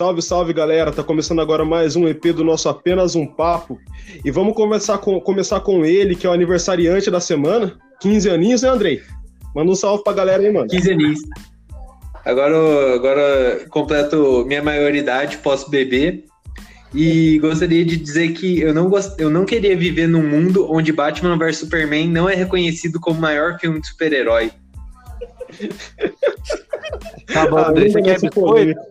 Salve, salve galera! Tá começando agora mais um EP do nosso Apenas um Papo. E vamos começar com, começar com ele, que é o aniversariante da semana. 15 aninhos, né, Andrei? Manda um salve pra galera aí, mano. 15 aninhos. Agora, agora completo minha maioridade, posso beber. E gostaria de dizer que eu não, gost... eu não queria viver num mundo onde Batman vs Superman não é reconhecido como o maior filme de super-herói. Tá bom, André, você quer biscoito?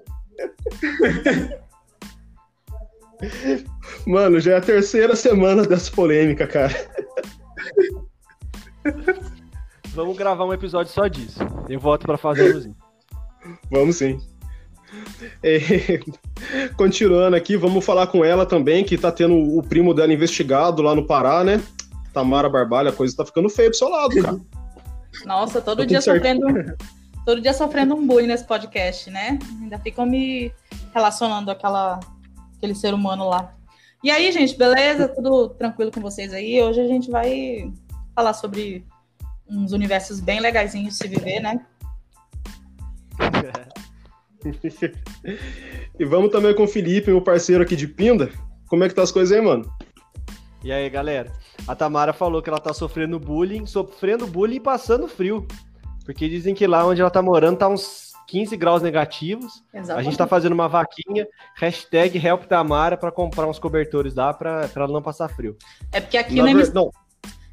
Mano, já é a terceira semana dessa polêmica, cara. Vamos gravar um episódio só disso. Eu volto para fazer isso. Vamos sim. É, continuando aqui, vamos falar com ela também, que tá tendo o primo dela investigado lá no Pará, né? Tamara Barbalha, a coisa tá ficando feia pro seu lado, cara. Nossa, todo tá dia sofrendo todo dia sofrendo um bullying nesse podcast, né? Ainda ficam me relacionando àquela, aquele ser humano lá. E aí, gente, beleza? Tudo tranquilo com vocês aí? Hoje a gente vai falar sobre uns universos bem legaisinhos de se viver, né? e vamos também com o Felipe, meu parceiro aqui de Pinda. Como é que tá as coisas aí, mano? E aí, galera? A Tamara falou que ela tá sofrendo bullying, sofrendo bullying e passando frio. Porque dizem que lá onde ela tá morando tá uns 15 graus negativos. Exatamente. A gente tá fazendo uma vaquinha, hashtag Help Tamara para comprar uns cobertores lá para ela não passar frio. É porque aqui no hemisfério... Não.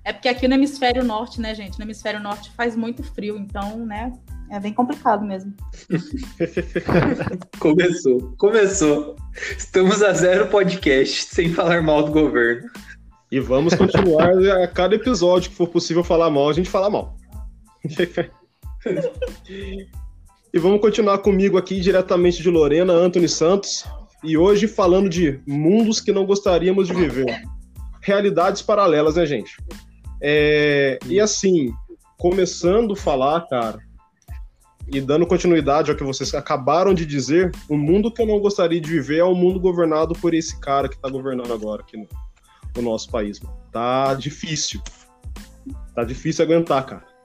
É porque aqui no hemisfério norte, né, gente? No hemisfério norte faz muito frio, então, né, é bem complicado mesmo. começou, começou. Estamos a zero podcast, sem falar mal do governo. E vamos continuar a cada episódio que for possível falar mal, a gente fala mal. e vamos continuar comigo aqui diretamente de Lorena, Anthony Santos. E hoje falando de mundos que não gostaríamos de viver. Realidades paralelas, né, gente? É, e assim, começando a falar, cara, e dando continuidade ao que vocês acabaram de dizer, o mundo que eu não gostaria de viver é o um mundo governado por esse cara que tá governando agora aqui no, no nosso país. Mano. Tá difícil. Tá difícil aguentar, cara.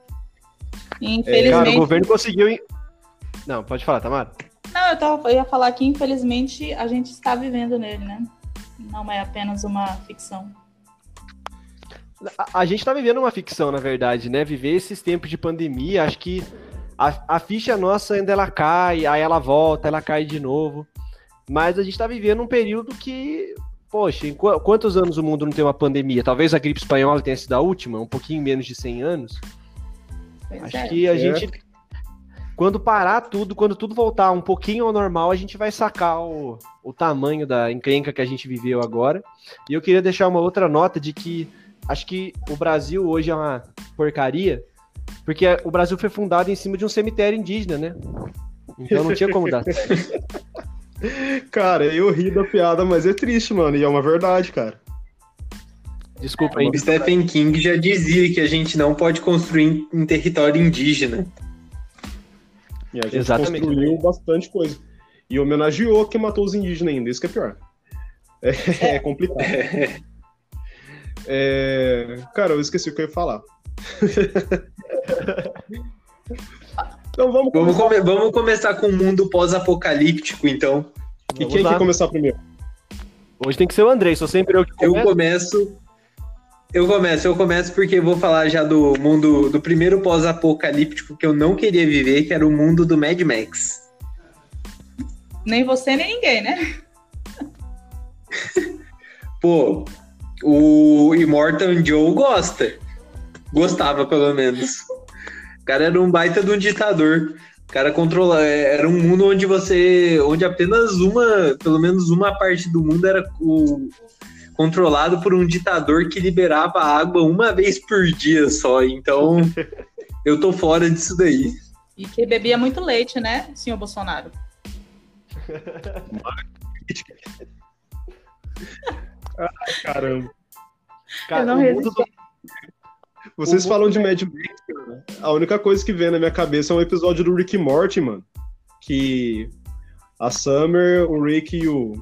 Infelizmente. Cara, o governo conseguiu. Não, pode falar, Tamara. Não, eu, tava, eu ia falar que infelizmente a gente está vivendo nele, né? Não é apenas uma ficção. A, a gente está vivendo uma ficção, na verdade, né? Viver esses tempos de pandemia, acho que a, a ficha nossa ainda ela cai, aí ela volta, ela cai de novo. Mas a gente está vivendo um período que, poxa, em qu quantos anos o mundo não tem uma pandemia? Talvez a gripe espanhola tenha sido a última, um pouquinho menos de 100 anos. Pois Acho é. que a é. gente, quando parar tudo, quando tudo voltar um pouquinho ao normal, a gente vai sacar o, o tamanho da encrenca que a gente viveu agora. E eu queria deixar uma outra nota de que acho que o Brasil hoje é uma porcaria, porque o Brasil foi fundado em cima de um cemitério indígena, né? Então não tinha como dar Cara, eu ri da piada, mas é triste, mano. E é uma verdade, cara. Desculpa aí. O Stephen King já dizia que a gente não pode construir em território indígena. E a gente Exatamente. construiu bastante coisa. E homenageou quem matou os indígenas ainda, isso que é pior. É, é complicado. É, cara, eu esqueci o que eu ia falar. então vamos começar. Vamos, come vamos começar com o mundo pós-apocalíptico, então. E quem lá. quer começar primeiro? Hoje tem que ser o Andrei, sou sempre eu que começo. Eu começo eu começo, eu começo porque vou falar já do mundo do primeiro pós-apocalíptico que eu não queria viver, que era o mundo do Mad Max. Nem você, nem ninguém, né? Pô, o Immortal Joe gosta. Gostava, pelo menos. O cara era um baita de um ditador. O cara controla. Era um mundo onde você. onde apenas uma. Pelo menos uma parte do mundo era o, controlado por um ditador que liberava água uma vez por dia só. Então, eu tô fora disso daí. E que bebia muito leite, né, senhor Bolsonaro? Ai, caramba. Cara, eu não resisti. Vocês falam de Mad Max, cara. A única coisa que vem na minha cabeça é um episódio do Rick Morty, mano. Que a Summer, o Rick e o,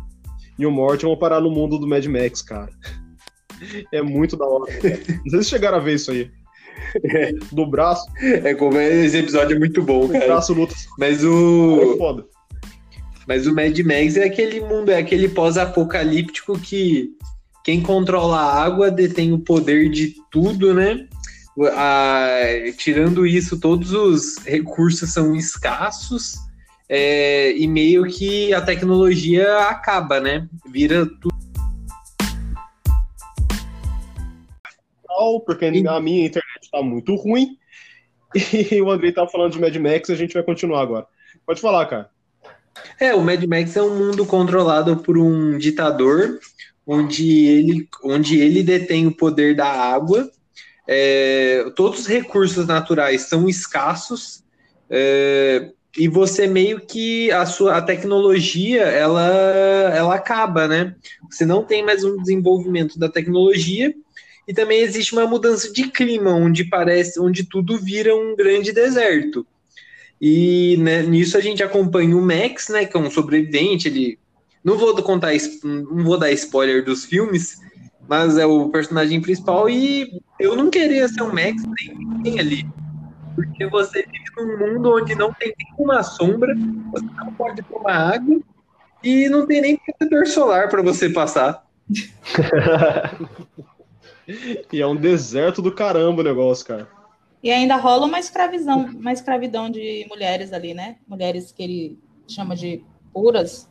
e o Morty vão parar no mundo do Mad Max, cara. É muito da hora. Cara. Não sei se chegaram a ver isso aí. É. Do braço. É como esse episódio é muito bom, cara. O braço luta. Mas o. É foda. Mas o Mad Max é aquele mundo, é aquele pós-apocalíptico que quem controla a água detém o poder de tudo, né? tirando isso, todos os recursos são escassos é, e meio que a tecnologia acaba, né? Vira tudo. Porque a minha internet está muito ruim e o Andrei estava falando de Mad Max, a gente vai continuar agora. Pode falar, cara. É, o Mad Max é um mundo controlado por um ditador, onde ele, onde ele detém o poder da água. É, todos os recursos naturais são escassos é, e você meio que a sua a tecnologia ela ela acaba, né? Você não tem mais um desenvolvimento da tecnologia e também existe uma mudança de clima onde parece onde tudo vira um grande deserto. E né, nisso a gente acompanha o Max, né, que é um sobrevivente, ele não vou contar, não vou dar spoiler dos filmes, mas é o personagem principal e eu não queria ser um Max nem ninguém ali. Porque você vive num mundo onde não tem nenhuma sombra, você não pode tomar água e não tem nem protetor solar para você passar. e é um deserto do caramba o negócio, cara. E ainda rola uma escravidão, uma escravidão de mulheres ali, né? Mulheres que ele chama de puras.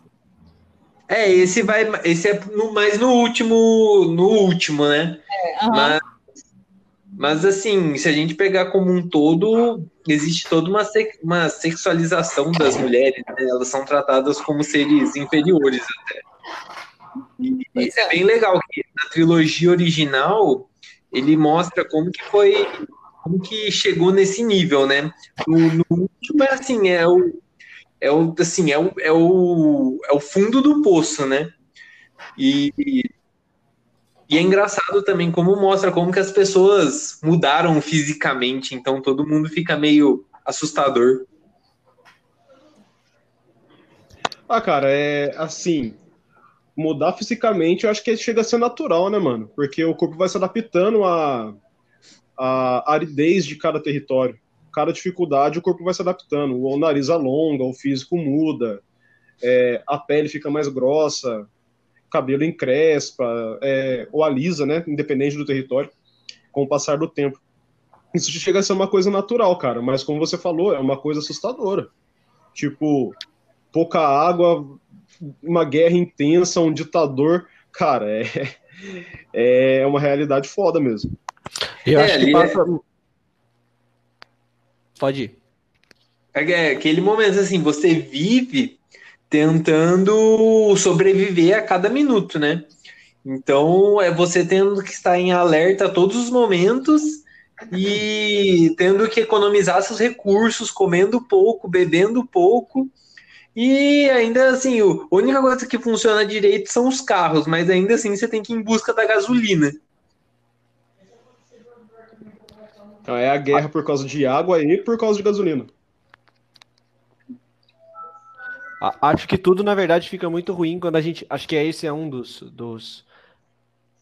É, esse vai, esse é no, mais no último, no último, né? É, mas, mas, assim, se a gente pegar como um todo, existe toda uma, uma sexualização das mulheres, né? Elas são tratadas como seres inferiores até. E, é. é bem legal que na trilogia original ele mostra como que foi como que chegou nesse nível, né? No, no último é assim, é o, é o assim, é o, é o, é o fundo do poço, né? E, e é engraçado também como mostra como que as pessoas mudaram fisicamente, então todo mundo fica meio assustador. Ah, cara, é assim, mudar fisicamente, eu acho que chega a ser natural, né, mano? Porque o corpo vai se adaptando a a aridez de cada território. Cada dificuldade o corpo vai se adaptando. O nariz alonga, o físico muda, é, a pele fica mais grossa, cabelo encrespa, é, ou alisa, né? Independente do território, com o passar do tempo. Isso chega a ser uma coisa natural, cara, mas como você falou, é uma coisa assustadora. Tipo, pouca água, uma guerra intensa, um ditador. Cara, é, é uma realidade foda mesmo. Eu é, acho que passa. É... Pode ir. É, é aquele momento assim, você vive tentando sobreviver a cada minuto, né? Então é você tendo que estar em alerta a todos os momentos e tendo que economizar seus recursos, comendo pouco, bebendo pouco. E ainda assim, a única coisa que funciona direito são os carros, mas ainda assim você tem que ir em busca da gasolina. Então é a guerra por causa de água e por causa de gasolina. Acho que tudo, na verdade, fica muito ruim quando a gente. Acho que esse é um dos, dos,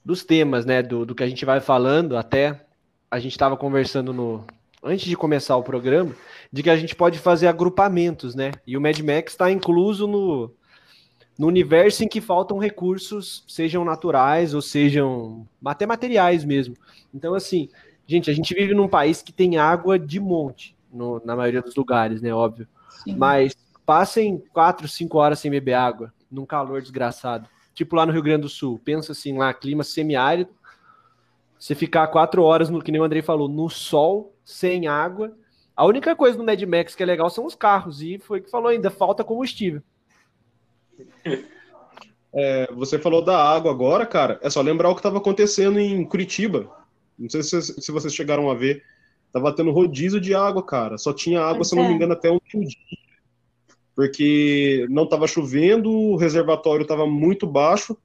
dos temas, né? Do, do que a gente vai falando. Até a gente estava conversando no. Antes de começar o programa, de que a gente pode fazer agrupamentos, né? E o Mad Max está incluso no, no universo em que faltam recursos, sejam naturais ou sejam até materiais mesmo. Então, assim, Gente, a gente vive num país que tem água de monte, no, na maioria dos lugares, né? Óbvio. Sim. Mas passem quatro, cinco horas sem beber água, num calor desgraçado. Tipo lá no Rio Grande do Sul. Pensa assim, lá, clima semiárido. Você ficar quatro horas, no, que nem o Andrei falou, no sol, sem água. A única coisa no Mad Max que é legal são os carros. E foi o que falou ainda, falta combustível. É, você falou da água agora, cara. É só lembrar o que estava acontecendo em Curitiba. Não sei se, se vocês chegaram a ver. Tava tendo rodízio de água, cara. Só tinha água, se não me é. engano, até um dia. Porque não estava chovendo, o reservatório estava muito baixo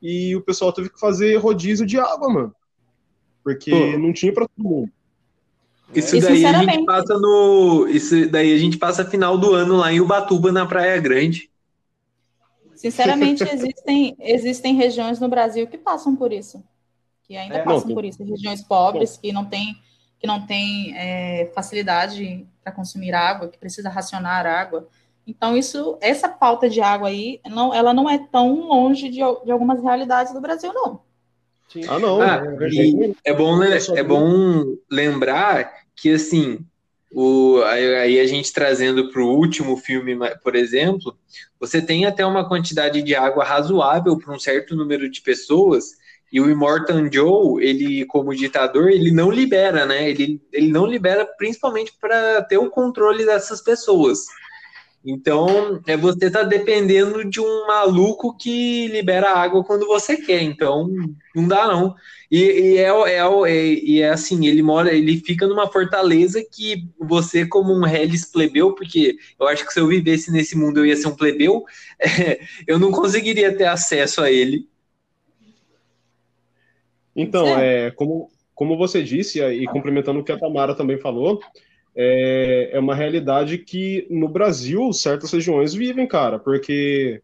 e o pessoal teve que fazer rodízio de água, mano. Porque Pô. não tinha para todo mundo. Isso daí a gente passa no. Isso daí a gente passa final do ano lá em Ubatuba, na Praia Grande. Sinceramente, existem, existem regiões no Brasil que passam por isso que ainda é, passam não, por isso, regiões pobres que não têm que não tem é, facilidade para consumir água, que precisa racionar água. Então, isso, essa pauta de água aí, não, ela não é tão longe de, de algumas realidades do Brasil, não. Sim. Ah, não. Ah, é, bom, é bom lembrar que, assim, o, aí a gente trazendo para o último filme, por exemplo, você tem até uma quantidade de água razoável para um certo número de pessoas, e o Immortan Joe, ele, como ditador, ele não libera, né? Ele, ele não libera principalmente para ter o controle dessas pessoas. Então, é você tá dependendo de um maluco que libera água quando você quer. Então, não dá não. E, e é, é, é, e é assim, ele mora, ele fica numa fortaleza que você, como um Hellis plebeu, porque eu acho que se eu vivesse nesse mundo eu ia ser um plebeu, é, eu não conseguiria ter acesso a ele. Então, é, como, como você disse, e complementando o que a Tamara também falou, é, é uma realidade que no Brasil certas regiões vivem, cara, porque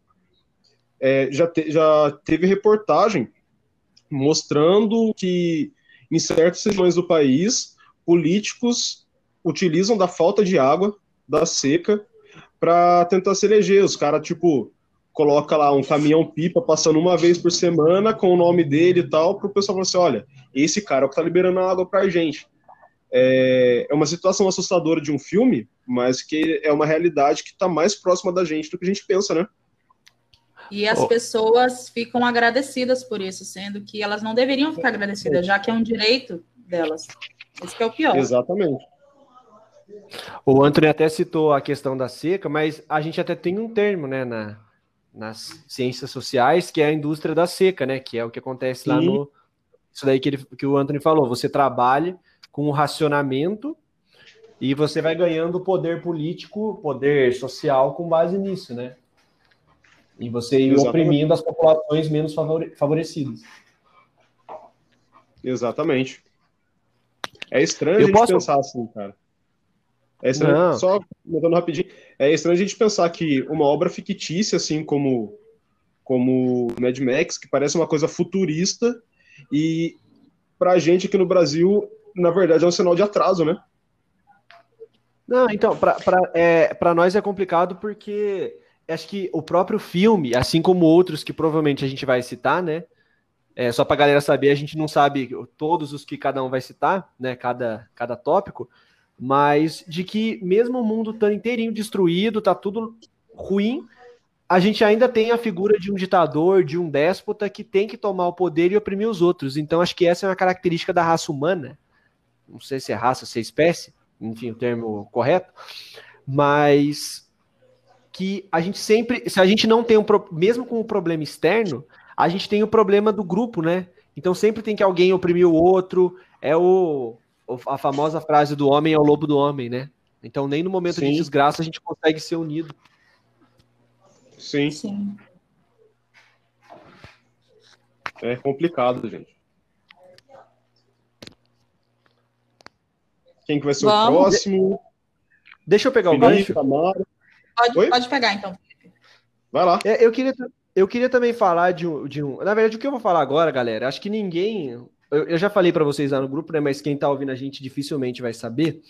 é, já, te, já teve reportagem mostrando que em certas regiões do país políticos utilizam da falta de água, da seca, para tentar se eleger. Os caras, tipo, coloca lá um caminhão pipa passando uma vez por semana com o nome dele e tal, para o pessoal falar assim: olha, esse cara é o que tá liberando água para a gente é, é uma situação assustadora de um filme, mas que é uma realidade que está mais próxima da gente do que a gente pensa, né? E as oh. pessoas ficam agradecidas por isso, sendo que elas não deveriam ficar agradecidas, já que é um direito delas. Esse é o pior. Exatamente. O Anthony até citou a questão da seca, mas a gente até tem um termo, né, na, nas ciências sociais, que é a indústria da seca, né, que é o que acontece Sim. lá no... Isso daí que, ele, que o Anthony falou, você trabalha com o racionamento e você vai ganhando poder político, poder social com base nisso, né? E você ir oprimindo as populações menos favorecidas. Exatamente. É estranho Eu a gente posso... pensar assim, cara. É estranho, Não. só comentando rapidinho, é estranho a gente pensar que uma obra fictícia, assim como, como Mad Max, que parece uma coisa futurista, e pra gente aqui no Brasil na verdade, é um sinal de atraso, né? Não, então, para é, nós é complicado porque acho que o próprio filme, assim como outros que provavelmente a gente vai citar, né? É, só para galera saber, a gente não sabe todos os que cada um vai citar, né? Cada, cada tópico, mas de que mesmo o mundo estando inteirinho destruído, tá tudo ruim, a gente ainda tem a figura de um ditador, de um déspota que tem que tomar o poder e oprimir os outros. Então, acho que essa é uma característica da raça humana não sei se é raça, se é espécie, enfim, o termo correto, mas que a gente sempre, se a gente não tem um, mesmo com o um problema externo, a gente tem o problema do grupo, né? Então sempre tem que alguém oprimir o outro, é o, a famosa frase do homem é o lobo do homem, né? Então nem no momento Sim. de desgraça a gente consegue ser unido. Sim. Sim. É complicado, gente. Quem que vai ser Vamos. o próximo? Deixa eu pegar o gancho. Pode, pode pegar, então. Vai lá. É, eu, queria, eu queria também falar de um, de um. Na verdade, o que eu vou falar agora, galera, acho que ninguém. Eu, eu já falei para vocês lá no grupo, né? Mas quem tá ouvindo a gente dificilmente vai saber.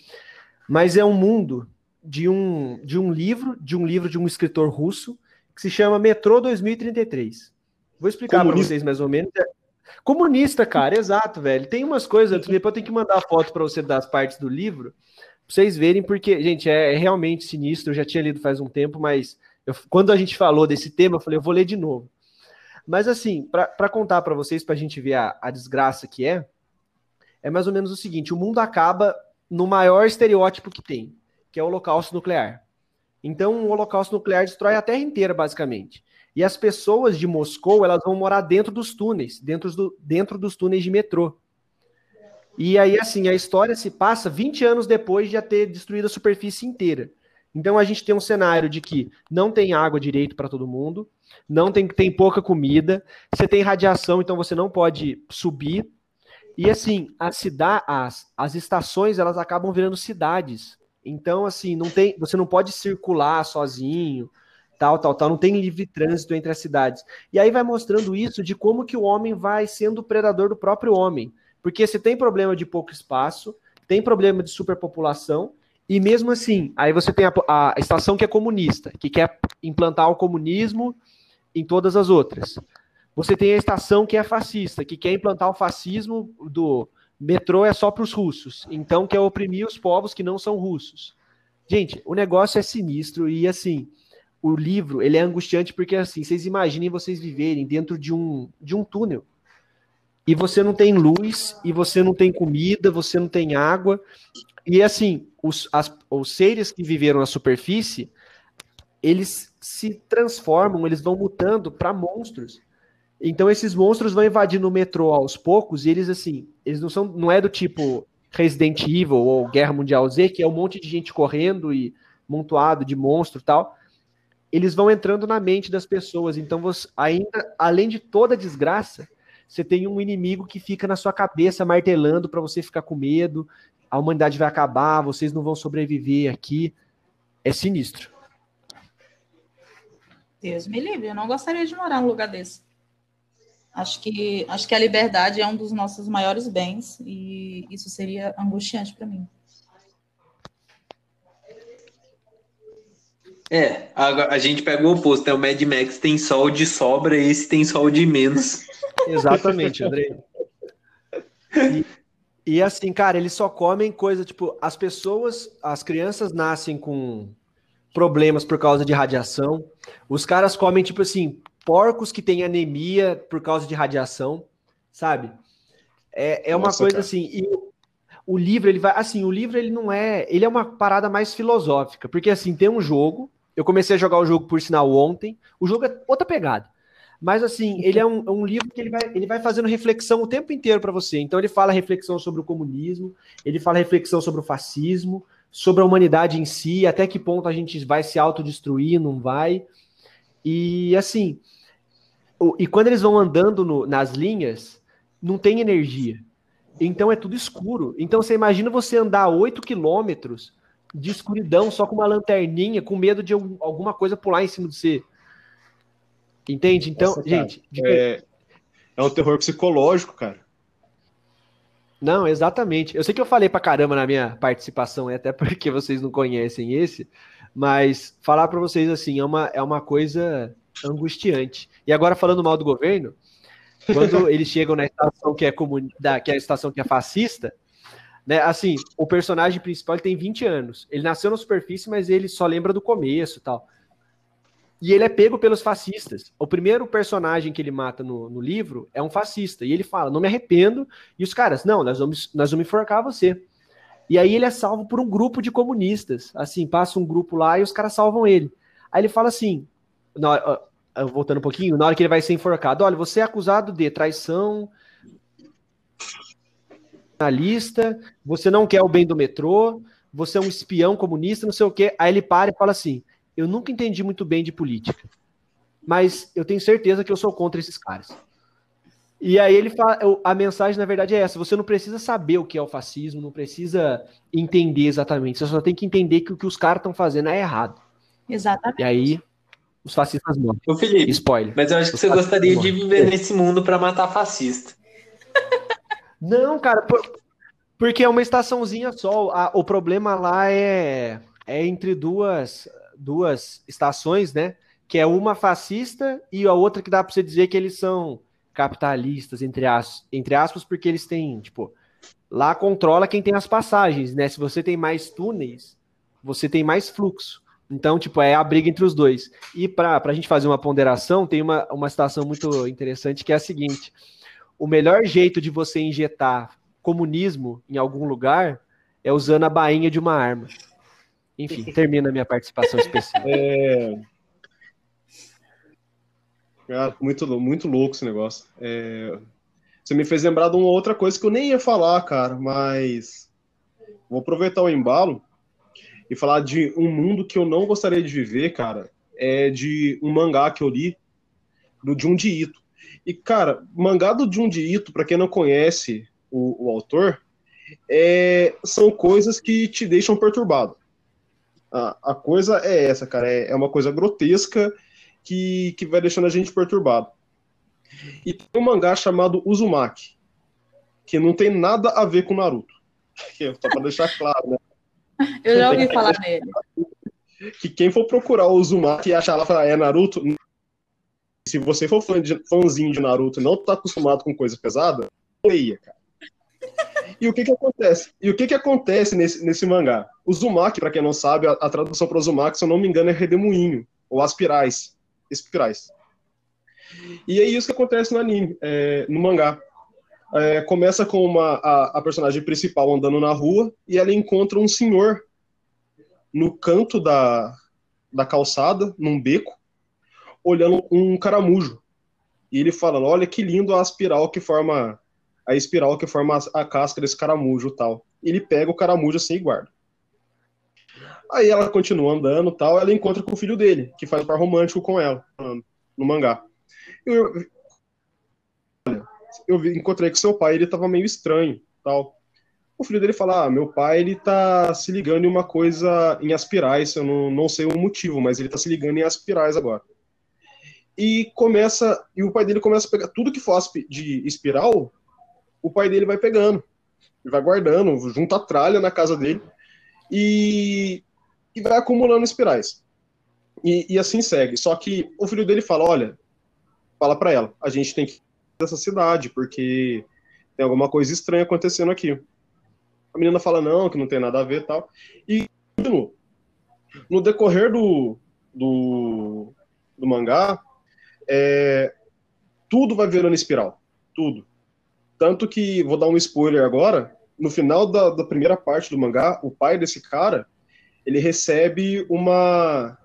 Mas é um mundo de um, de um livro, de um livro de um escritor russo, que se chama Metrô 2033. Vou explicar para vocês mais ou menos. Comunista, cara, exato, velho. Tem umas coisas, depois eu tenho que mandar foto para você das partes do livro, pra vocês verem, porque, gente, é, é, realmente sinistro. Eu já tinha lido faz um tempo, mas eu, quando a gente falou desse tema, eu falei, eu vou ler de novo. Mas, assim, para contar para vocês, para a gente ver a, a desgraça que é, é mais ou menos o seguinte: o mundo acaba no maior estereótipo que tem, que é o holocausto nuclear. Então, o holocausto nuclear destrói a Terra inteira, basicamente. E as pessoas de Moscou, elas vão morar dentro dos túneis, dentro, do, dentro dos túneis de metrô. E aí, assim, a história se passa 20 anos depois de já ter destruído a superfície inteira. Então a gente tem um cenário de que não tem água direito para todo mundo, não tem, tem pouca comida, você tem radiação, então você não pode subir. E assim, a cidade, as, as estações elas acabam virando cidades. Então, assim, não tem, você não pode circular sozinho, tal, tal, tal, não tem livre trânsito entre as cidades. E aí vai mostrando isso de como que o homem vai sendo predador do próprio homem. Porque você tem problema de pouco espaço, tem problema de superpopulação, E mesmo assim, aí você tem a, a, estação que é comunista, que quer implantar o comunismo em todas as outras. Você tem a estação que é fascista, que quer implantar o fascismo do metrô é só para os russos, então quer oprimir os povos que não são russos. Gente, o negócio é sinistro e assim, o livro ele é angustiante porque assim, vocês imaginem vocês viverem dentro de um, de um túnel e você não tem luz, e você não tem comida, você não tem água. E assim, os, as, os seres que viveram na superfície, eles se transformam, eles vão mutando para monstros. Então esses monstros vão invadindo o metrô aos poucos, e eles assim, eles não são, não é do tipo Resident Evil ou Guerra Mundial Z, que é um monte de gente correndo e montuado de monstro tal. Eles vão entrando na mente das pessoas. Então, você, ainda, além de toda a desgraça, você tem um inimigo que fica na sua cabeça martelando para você ficar com medo. A humanidade vai acabar, vocês não vão sobreviver aqui. É sinistro. Deus me livre, eu não gostaria de morar num lugar desse. Acho que, acho que a liberdade é um dos nossos maiores bens e isso seria angustiante para mim. É, a, a, gente pega o oposto, né? O Mad Max tem sol de sobra, esse tem sol de menos. Exatamente, Andrei. E, e, assim, cara, eles só comem coisa, tipo, as pessoas, as crianças nascem com problemas por causa de radiação. Os caras comem, tipo assim, porcos que têm anemia por causa de radiação, sabe? É, é uma Nossa, coisa cara. assim. E o livro, ele vai. Assim, o livro, ele não é. Ele é uma parada mais filosófica, porque assim, tem um jogo. Eu comecei a jogar o jogo, por sinal, ontem. O jogo é outra pegada. Mas assim, ele é um, é um, livro que ele vai, ele vai fazendo reflexão o tempo inteiro para você. Então ele fala reflexão sobre o comunismo, ele fala reflexão sobre o fascismo, sobre a humanidade em si, até que ponto a gente vai se autodestruir, não vai. E assim, o, e quando eles vão andando no, nas linhas, não tem energia. Então é tudo escuro. Então você imagina você andar 8 quilômetros de escuridão só com uma lanterninha, com medo de alguma coisa pular em cima de você. Entende? Então, Nossa, gente. É, é um terror psicológico, cara. Não, exatamente. Eu sei que eu falei pra caramba na minha participação, até porque vocês não conhecem esse, mas falar para vocês assim é uma, é uma coisa angustiante. E agora falando mal do governo, quando eles chegam na estação que é comun... que é a estação que é fascista, né? Assim, o personagem principal tem 20 anos. Ele nasceu na superfície, mas ele só lembra do começo, tal. E ele é pego pelos fascistas. O primeiro personagem que ele mata no, no, livro é um fascista. E ele fala: Não me arrependo. E os caras: Não, nós vamos, nós vamos enforcar você. E aí ele é salvo por um grupo de comunistas. Assim, passa um grupo lá e os caras salvam ele. Aí ele fala assim: na, Voltando um pouquinho, na hora que ele vai ser enforcado: Olha, você é acusado de traição, lista, você não quer o bem do metrô, você é um espião comunista, não sei o quê. Aí ele para e fala assim: eu nunca entendi muito bem de política, mas eu tenho certeza que eu sou contra esses caras. E aí ele fala, a mensagem na verdade é essa: você não precisa saber o que é o fascismo, não precisa entender exatamente, você só tem que entender que o que os caras estão fazendo é errado. Exatamente. E aí os fascistas morrem. Ô Felipe, spoiler. Mas eu acho que você gostaria de viver nesse mundo para matar fascista. Não, cara, por, porque é uma estaçãozinha só. A, o problema lá é, é entre duas duas estações, né? Que é uma fascista e a outra que dá para você dizer que eles são capitalistas, entre aspas, entre aspas, porque eles têm, tipo, lá controla quem tem as passagens, né? Se você tem mais túneis, você tem mais fluxo. Então, tipo, é a briga entre os dois. E para a gente fazer uma ponderação, tem uma, uma situação muito interessante que é a seguinte: o melhor jeito de você injetar comunismo em algum lugar é usando a bainha de uma arma. Enfim, termina a minha participação especial. É... Cara, muito, muito louco esse negócio. É... Você me fez lembrar de uma outra coisa que eu nem ia falar, cara, mas vou aproveitar o embalo e falar de um mundo que eu não gostaria de viver, cara. É de um mangá que eu li do Junji Ito. E, cara, mangá do Junji Ito, para quem não conhece o, o autor, é, são coisas que te deixam perturbado. A, a coisa é essa, cara. É, é uma coisa grotesca que, que vai deixando a gente perturbado. E tem um mangá chamado Uzumaki, que não tem nada a ver com Naruto. Só pra deixar claro, né? Eu já ouvi falar nele. Que quem for procurar o Uzumaki e achar lá é Naruto, se você for fã de, fãzinho de Naruto e não tá acostumado com coisa pesada, leia, cara. E o que que acontece? E o que que acontece nesse, nesse mangá? O Uzumaki, para quem não sabe, a, a tradução para Uzumaki, se eu não me engano, é redemoinho, ou aspirais, espirais. E é isso que acontece no anime, é, no mangá. É, começa com uma, a, a, personagem principal andando na rua e ela encontra um senhor no canto da, da calçada, num beco, olhando um caramujo. E ele fala: Olha que lindo a espiral que forma a espiral que forma a, casca desse caramujo tal. Ele pega o caramujo assim e guarda. Aí ela continua andando tal, ela encontra com o filho dele, que faz par romântico com ela, no mangá. Eu, eu encontrei com seu pai, ele tava meio estranho, tal. O filho dele fala, ah, meu pai, ele tá se ligando em uma coisa em aspirais, eu não, não sei o motivo, mas ele tá se ligando em aspirais agora. E começa, e o pai dele começa a pegar tudo que for de espiral, o pai dele vai pegando, vai guardando, junta tralha na casa dele e, e vai acumulando espirais. E, e, assim segue. Só que o filho dele fala, olha, fala para ela, a gente tem que ir dessa cidade, porque tem alguma coisa estranha acontecendo aqui. A menina fala, não, que não tem nada a ver tal. E continua. No decorrer do, do, do mangá, é, tudo vai virando espiral. Tudo. Tanto que, vou dar um spoiler agora, no final da, da primeira parte do mangá, o pai desse cara, ele recebe uma,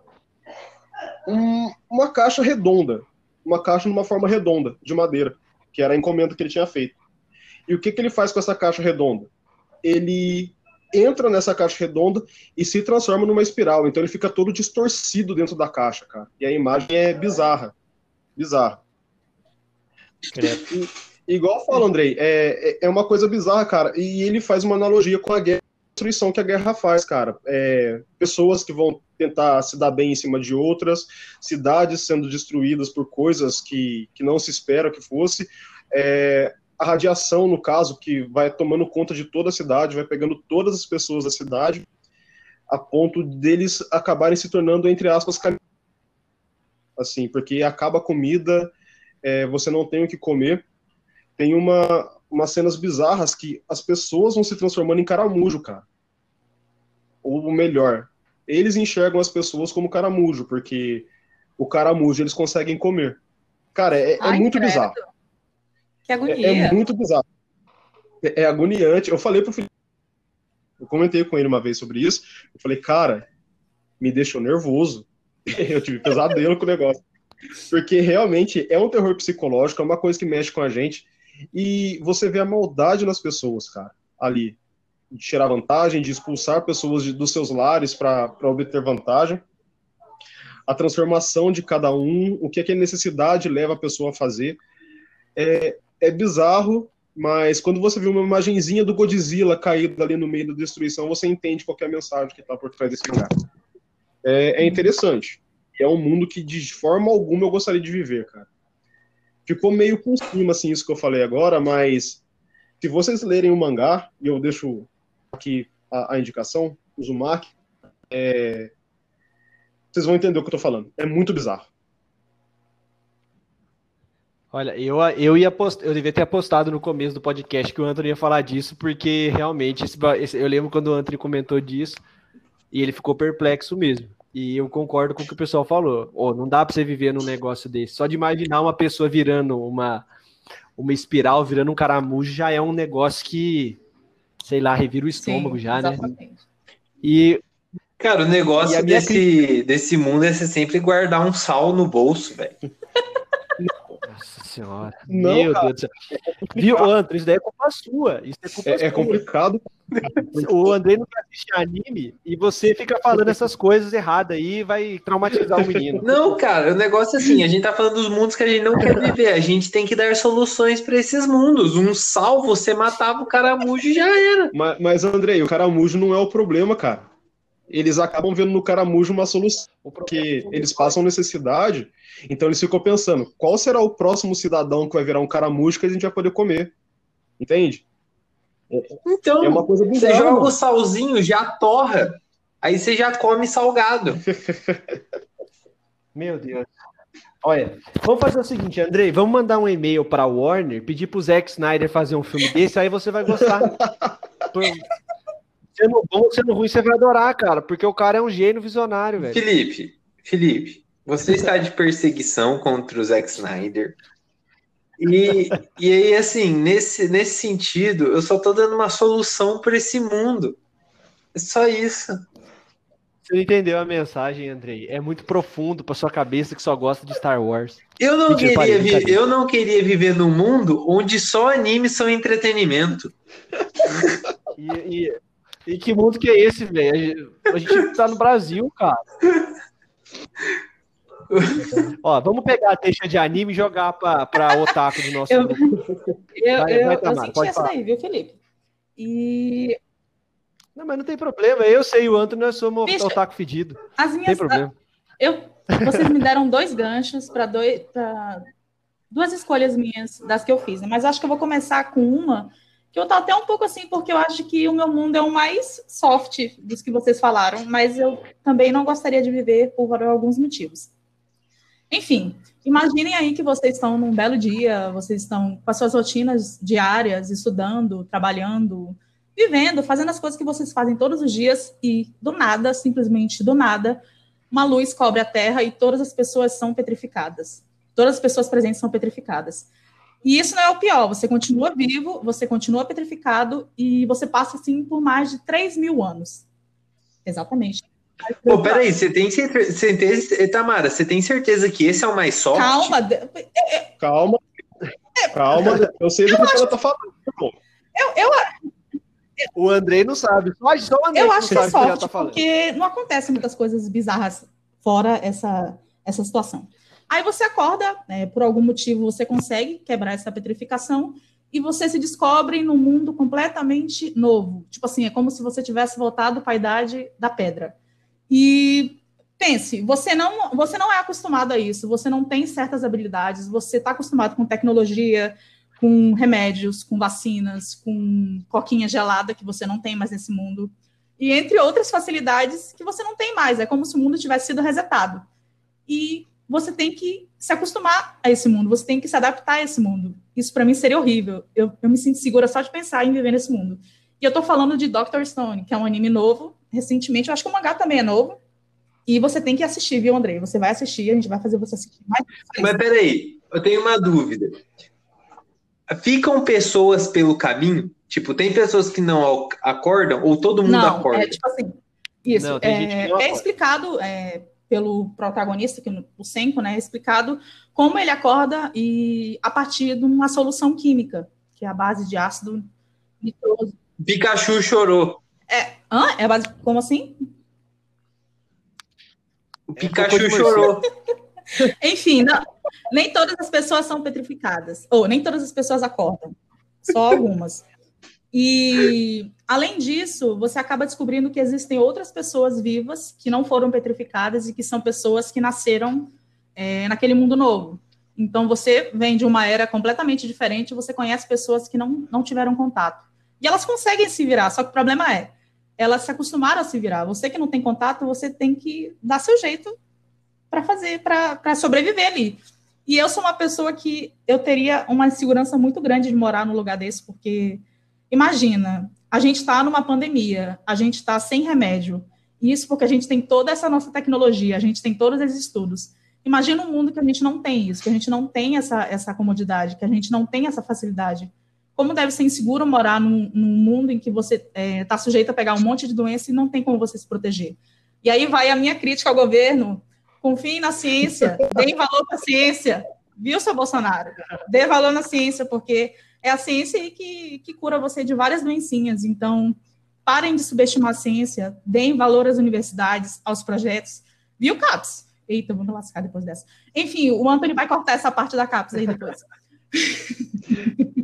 um, uma caixa redonda uma caixa numa forma redonda, de madeira, que era a encomenda que ele tinha feito. E o que, que ele faz com essa caixa redonda? Ele entra nessa caixa redonda e se transforma numa espiral. Então ele fica todo distorcido dentro da caixa, cara. E a imagem é bizarra. Bizarra. E, igual fala, Andrei, é, é, é uma coisa bizarra, cara. E ele faz uma analogia com a guerra destruição que a guerra faz, cara. É, pessoas que vão tentar se dar bem em cima de outras, cidades sendo destruídas por coisas que, que não se espera que fosse, é, a radiação, no caso, que vai tomando conta de toda a cidade, vai pegando todas as pessoas da cidade, a ponto deles acabarem se tornando, entre aspas, assim, porque acaba a comida, é, você não tem o que comer. Tem uma, umas cenas bizarras que as pessoas vão se transformando em caramujo, cara. Ou melhor, eles enxergam as pessoas como caramujo, porque o caramujo eles conseguem comer. Cara, é, é muito credo. bizarro. Que agonia. É, é muito bizarro. É, é, agoniante. Eu falei pro Felipe, eu comentei com ele uma vez sobre isso. Eu falei, cara, me deixou nervoso. eu tive pesadelo com o negócio. Porque realmente é um terror psicológico, é uma coisa que mexe com a gente. E você vê a maldade nas pessoas, cara, ali de tirar vantagem, de expulsar pessoas de, dos seus lares para obter vantagem. A transformação de cada um, o que, é que a necessidade leva a pessoa a fazer. É, é bizarro, mas quando você vê uma imagenzinha do Godzilla caído ali no meio da destruição, você entende qual é a mensagem que está por trás desse lugar. É, é interessante. É um mundo que de forma alguma eu gostaria de viver, cara. Ficou meio por cima, assim, isso que eu falei agora, mas se vocês lerem o mangá, e eu deixo aqui a, a indicação, o Zumak, é, vocês vão entender o que eu tô falando. É muito bizarro. Olha, eu, eu ia eu devia ter apostado no começo do podcast que o Anthony ia falar disso, porque realmente esse, eu lembro quando o Anthony comentou disso e ele ficou perplexo mesmo. E eu concordo com o que o pessoal falou. Oh, não dá para você viver num negócio desse. Só de imaginar uma pessoa virando uma, uma espiral, virando um caramujo, já é um negócio que sei lá, revira o estômago Sim, já, né? exatamente. né? E. Cara, o negócio desse, crítica... desse mundo é você sempre guardar um sal no bolso, velho. Nossa senhora. Não, Meu cara. Deus do céu. Viu, André? Isso daí é culpa sua. Isso é culpa é, sua. É complicado. O André não quer assistir anime e você fica falando essas coisas erradas aí e vai traumatizar o menino. Não, cara, o negócio é assim: a gente tá falando dos mundos que a gente não quer viver. A gente tem que dar soluções para esses mundos. Um sal, você matava o caramujo e já era. Mas, mas Andrei, o caramujo não é o problema, cara. Eles acabam vendo no caramujo uma solução, porque eles passam necessidade, então eles ficam pensando: qual será o próximo cidadão que vai virar um caramujo que a gente vai poder comer? Entende? Então, É uma coisa você joga mano. o salzinho, já torra. Aí você já come salgado. Meu Deus. Olha, vamos fazer o seguinte, Andrei, vamos mandar um e-mail pra Warner, pedir pro Zack Snyder fazer um filme desse, aí você vai gostar. Por- Sendo bom, sendo ruim, você vai adorar, cara, porque o cara é um gênio visionário, velho. Felipe, Felipe, você está de perseguição contra o Zack Snyder. E, e aí, assim, nesse, nesse sentido, eu só tô dando uma solução para esse mundo. É só isso. Você entendeu a mensagem, Andrei. É muito profundo pra sua cabeça que só gosta de Star Wars. Eu não, Mentira, queria vi- brincadeira. eu não queria viver num mundo onde só animes são entretenimento. E, e- e que mundo que é esse, velho? A gente tá no Brasil, cara. Ó, vamos pegar a deixa de anime e jogar pra, pra otaku do nosso Eu- grupo. Eu, Vai, eu, vai, eu senti pode essa falar. daí, viu, Felipe? E Não, mas não tem problema. Eu sei o Antônio, nós somos Bicho, otaku fedido. as Não tem minhas. problema. Eu, vocês me deram dois ganchos para dois, pra duas escolhas minhas das que eu fiz, né? mas acho que eu vou começar com uma que eu tô até um pouco assim, porque eu acho que o meu mundo é o mais soft dos que vocês falaram, mas eu também não gostaria de viver por alguns motivos. Enfim, imaginem aí que vocês estão num belo dia, vocês estão com as suas rotinas diárias, estudando, trabalhando, vivendo, fazendo as coisas que vocês fazem todos os dias e do nada, simplesmente do nada, uma luz cobre a terra e todas as pessoas são petrificadas. Todas as pessoas presentes são petrificadas. E isso não é o pior, você continua vivo, você continua petrificado e você passa assim por mais de 3 mil anos. Exatamente. Pô, peraí, você tem certeza, você tem, Tamara, você tem certeza que esse é o mais soft? Calma, de- Calma. Calma, eu sei do que ela tá falando. pô. eu, eu, O Andrei não sabe. Só, só o Andrei eu que acho que não é o que tá porque não acontecem muitas coisas bizarras fora essa, essa situação. Aí você acorda, né, por algum motivo você consegue quebrar essa petrificação e você se descobre num mundo completamente novo. Tipo assim, é como se você tivesse voltado para a idade da pedra. E pense, você não, você não é acostumado a isso, você não tem certas habilidades, você está acostumado com tecnologia, com remédios, com vacinas, com coquinha gelada que você não tem mais nesse mundo. E entre outras facilidades que você não tem mais. É como se o mundo tivesse sido resetado. E você tem que se acostumar a esse mundo, você tem que se adaptar a esse mundo. Isso para mim seria horrível. Eu, eu me sinto segura só de pensar em viver nesse mundo. E eu tô falando de Doctor Stone, que é um anime novo, recentemente, eu acho que o mangá também é novo. E você tem que assistir, viu, Andrei? Você vai assistir, a gente vai fazer você assistir mais. Mas peraí, eu tenho uma dúvida. Ficam pessoas pelo caminho? Tipo, tem pessoas que não ac- acordam ou todo mundo Não, acorda? é tipo assim. Isso. Não, tem é, gente que não é explicado é, pelo protagonista, que no- o Senko, né? É explicado como ele acorda e a partir de uma solução química, que é a base de ácido nitroso. Pikachu chorou. Hã? É base. Como assim? O Pikachu chorou. Enfim, não- nem todas as pessoas são petrificadas. Ou nem todas as pessoas acordam. Só algumas. E, além disso, você acaba descobrindo que existem outras pessoas vivas que não foram petrificadas e que são pessoas que nasceram é, naquele mundo novo. Então, você vem de uma era completamente diferente, você conhece pessoas que não, não tiveram contato. E elas conseguem se virar, só que o problema é, elas se acostumaram a se virar. Você que não tem contato, você tem que dar seu jeito para fazer, para sobreviver ali. E eu sou uma pessoa que eu teria uma insegurança muito grande de morar num lugar desse, porque imagina, a gente está numa pandemia, a gente está sem remédio. Isso porque a gente tem toda essa nossa tecnologia, a gente tem todos esses estudos. Imagina um mundo que a gente não tem isso, que a gente não tem essa, essa comodidade, que a gente não tem essa facilidade. Como deve ser inseguro morar num, num mundo em que você está sujeito a pegar um monte de doença e não tem como você se proteger. E aí vai a minha crítica ao governo, confiem na ciência, deem valor para a ciência, viu, seu Bolsonaro? Dê valor na ciência, porque é a ciência que, que cura você de várias doencinhas. Então, parem de subestimar a ciência, deem valor às universidades, aos projetos. Viu, CAPS? Eita, me lascar depois dessa. Enfim, o Antônio vai cortar essa parte da CAPS aí depois.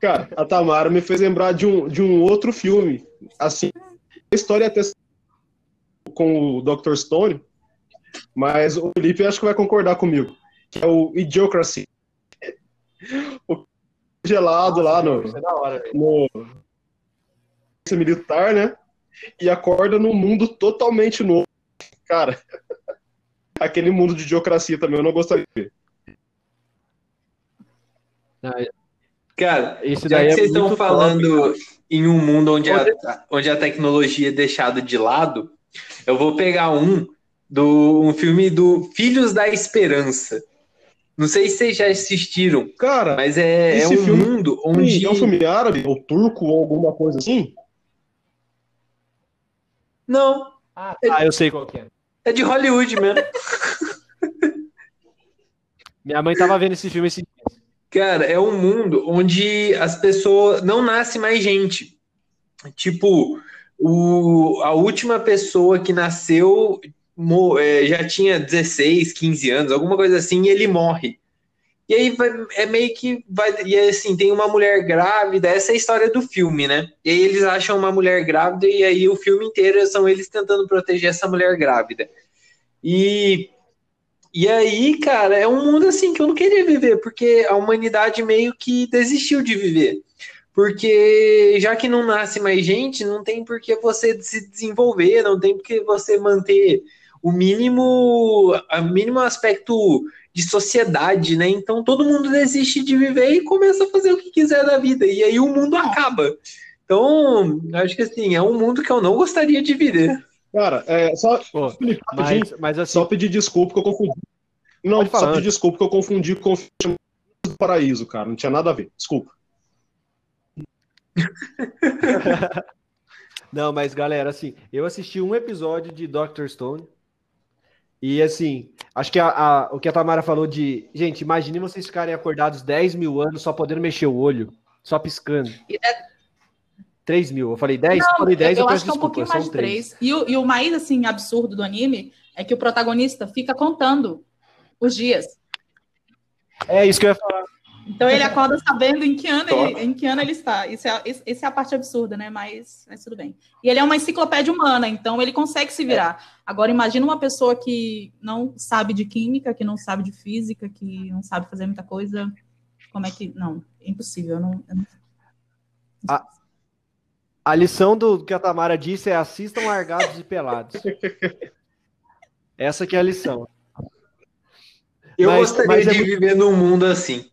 Cara, a Tamara me fez lembrar de um, de um outro filme. Assim, a história é até com o Dr. Stone, mas o Felipe acho que vai concordar comigo. Que é o Idiocracy. O gelado lá no, Isso é hora, no, militar, né? E acorda num mundo totalmente novo. Cara, aquele mundo de diocracia também eu não gostaria de ver. Cara, Esse já que é vocês estão falando top, em um mundo onde a, onde a tecnologia é deixada de lado, eu vou pegar um do um filme do Filhos da Esperança. Não sei se vocês já assistiram, cara, mas é, é um filme, mundo onde é um filme árabe ou turco ou alguma coisa assim. Não. Ah, tá, eu sei qual que é. É de Hollywood mesmo. Minha mãe tava vendo esse filme esse Cara, é um mundo onde as pessoas não nasce mais gente. Tipo, o, a última pessoa que nasceu é, já tinha 16, 15 anos, alguma coisa assim, e ele morre. E aí vai, é meio que vai. E assim, tem uma mulher grávida, essa é a história do filme, né? E aí eles acham uma mulher grávida, e aí o filme inteiro são eles tentando proteger essa mulher grávida. E e aí, cara, é um mundo assim que eu não queria viver, porque a humanidade meio que desistiu de viver. Porque já que não nasce mais gente, não tem por que você se desenvolver, não tem por que você manter o mínimo, o mínimo aspecto de sociedade, né? Então todo mundo desiste de viver e começa a fazer o que quiser da vida. E aí o mundo acaba. Então, acho que assim, é um mundo que eu não gostaria de viver. Cara, é, só, Pô, mas, mas assim, só pedir desculpa que eu confundi. Não, só pedir desculpa que eu confundi com o Paraíso, cara. Não tinha nada a ver. Desculpa. Não, mas galera, assim, eu assisti um episódio de Doctor Stone e assim, acho que a, a, o que a Tamara falou de. Gente, imagine vocês ficarem acordados 10 mil anos só podendo mexer o olho, só piscando. E é, 3 mil. Eu falei 10? Não, eu falei 10, eu, eu acho que é um pouquinho mais de 3. 3. E, o, e o mais, assim, absurdo do anime é que o protagonista fica contando os dias. É isso que eu ia falar. Então ele acorda sabendo em que ano, ele, em que ano ele está. Isso é, essa é a parte absurda, né? Mas, mas tudo bem. E ele é uma enciclopédia humana, então ele consegue se virar. É. Agora, imagina uma pessoa que não sabe de química, que não sabe de física, que não sabe fazer muita coisa. Como é que. Não, é impossível. Eu não, eu não... A, a lição do que a Tamara disse é assistam largados e pelados. Essa que é a lição. Eu mas, gostaria mas é de viver num mundo assim.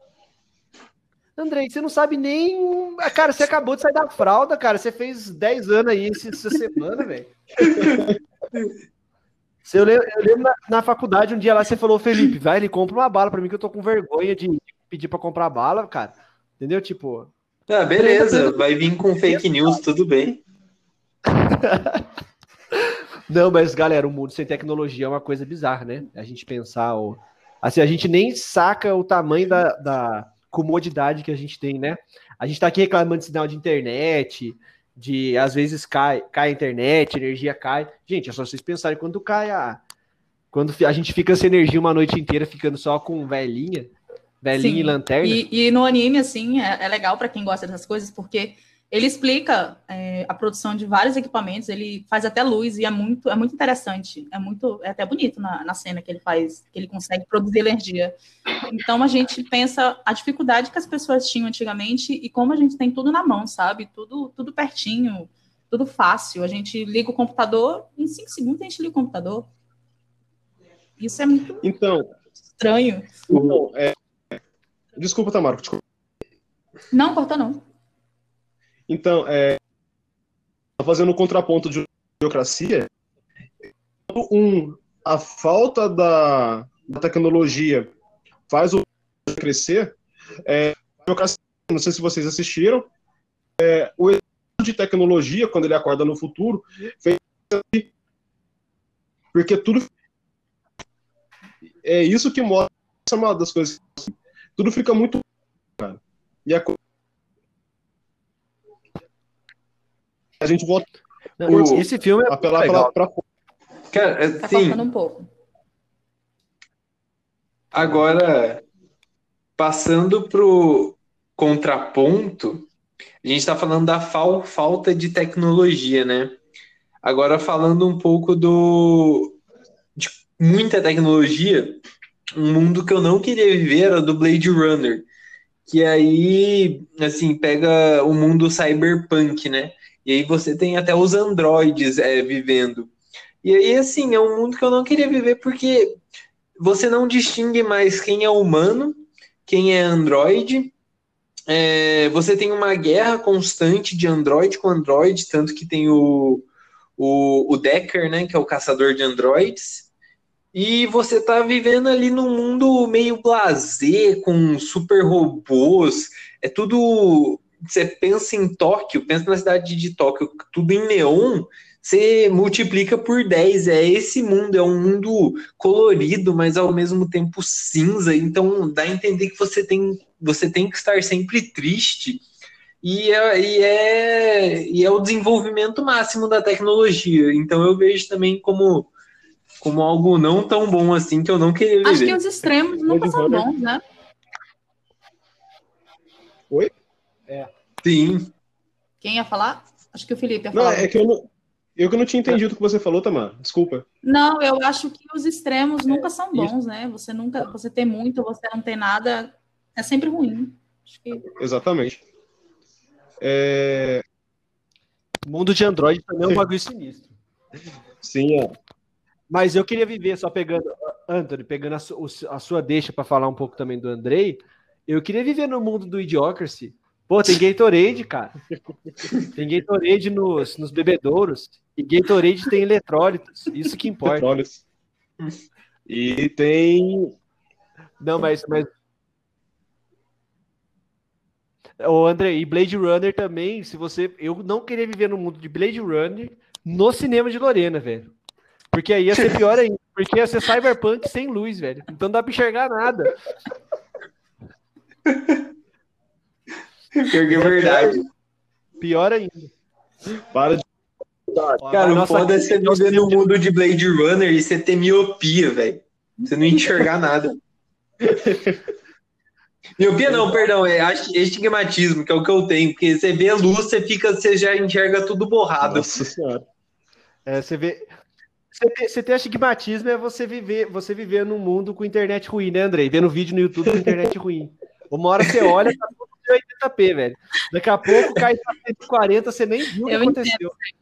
Andrei, você não sabe nem. Cara, você acabou de sair da fralda, cara. Você fez 10 anos aí essa semana, velho. Eu lembro, eu lembro na, na, faculdade, um dia lá, você falou, Felipe, vai, ele compra uma bala pra mim, que eu tô com vergonha de pedir pra comprar bala, cara. Entendeu? Tipo, ah, beleza, vai vir com fake news, tudo bem. Não, mas galera, o mundo sem tecnologia é uma coisa bizarra, né? A gente pensar, ó, assim, a gente nem saca o tamanho da, da comodidade que a gente tem, né? A gente tá aqui reclamando de sinal de internet, de às vezes cai, cai a internet, energia cai. Gente, é só vocês pensarem quando cai a. Quando a gente fica sem energia uma noite inteira, ficando só com velhinha, Velhinho Sim. e lanterna. E, e, no anime, assim, é, é legal para quem gosta dessas coisas, porque ele explica é, a produção de vários equipamentos, ele faz até luz e é muito, é muito interessante, é muito, é até bonito na, na cena que ele faz, que ele consegue produzir energia. Então a gente pensa a dificuldade que as pessoas tinham antigamente e como a gente tem tudo na mão, sabe? Tudo, tudo pertinho, tudo fácil. A gente liga o computador, em cinco segundos a gente liga o computador. Isso é muito então, estranho. Então, é, Desculpa, Tamara. Desculpa. Não, corta não. Então, é, fazendo o contraponto de burocracia, um, a falta da, da tecnologia faz o crescer. É, não sei se vocês assistiram, é, o de tecnologia, quando ele acorda no futuro, fez porque tudo é isso que mostra uma das coisas tudo fica muito. Cara. E a, a gente volta. o... Esse filme é apelar legal. pra, pra... Cara, é, tá sim. um pouco. Agora, passando pro contraponto, a gente está falando da fal falta de tecnologia, né? Agora falando um pouco do de muita tecnologia, um mundo que eu não queria viver era do Blade Runner, que aí, assim, pega o mundo cyberpunk, né? E aí você tem até os androides é, vivendo. E aí, assim, é um mundo que eu não queria viver porque você não distingue mais quem é humano, quem é androide. É, você tem uma guerra constante de android com android, tanto que tem o, o, o Decker, né, que é o caçador de androids. E você tá vivendo ali num mundo meio blazer, com super robôs. É tudo. Você pensa em Tóquio, pensa na cidade de Tóquio, tudo em neon você multiplica por 10. É esse mundo, é um mundo colorido, mas ao mesmo tempo cinza. Então dá a entender que você tem, você tem que estar sempre triste. E é, e, é, e é o desenvolvimento máximo da tecnologia. Então eu vejo também como, como algo não tão bom assim que eu não queria viver. Acho que os extremos nunca são bons, né? Oi? É. Sim. Quem ia falar? Acho que o Felipe ia falar. Não, é que eu não, eu que não tinha entendido o que você falou, Tamar. Desculpa. Não, eu acho que os extremos nunca são bons, né? Você nunca, você tem muito, você não tem nada, é sempre ruim. Que... Exatamente. É... mundo de Android também é um bagulho sinistro. Sim, é. Mas eu queria viver, só pegando, Anthony, pegando a, su, a sua deixa para falar um pouco também do Andrei, eu queria viver no mundo do Idiocracy. Pô, tem Gatorade, cara. Tem Gatorade nos, nos bebedouros. E Gatorade tem eletrólitos, isso que importa. Eletrólitos. E tem. Não, mas. mas... O André, e Blade Runner também, se você. Eu não queria viver no mundo de Blade Runner no cinema de Lorena, velho. Porque aí ia ser pior ainda. Porque ia ser cyberpunk sem luz, velho. Então não dá pra enxergar nada. Pior que é verdade. Pior ainda. Para de Cara, o foda é você viver no mundo de Blade Runner e você ter miopia, velho. Você não enxergar nada. miopia não, perdão, é estigmatismo, que é o que eu tenho, porque você vê a luz, você fica, você já enxerga tudo borrado. Nossa senhora. É, você vê. Você ter, você ter astigmatismo é você viver, você viver num mundo com internet ruim, né, Andrei? Vendo vídeo no YouTube com internet ruim. Uma hora você olha, tá tudo 80p, velho. Daqui a pouco cai pra 140, você nem viu o que eu aconteceu. Entendo.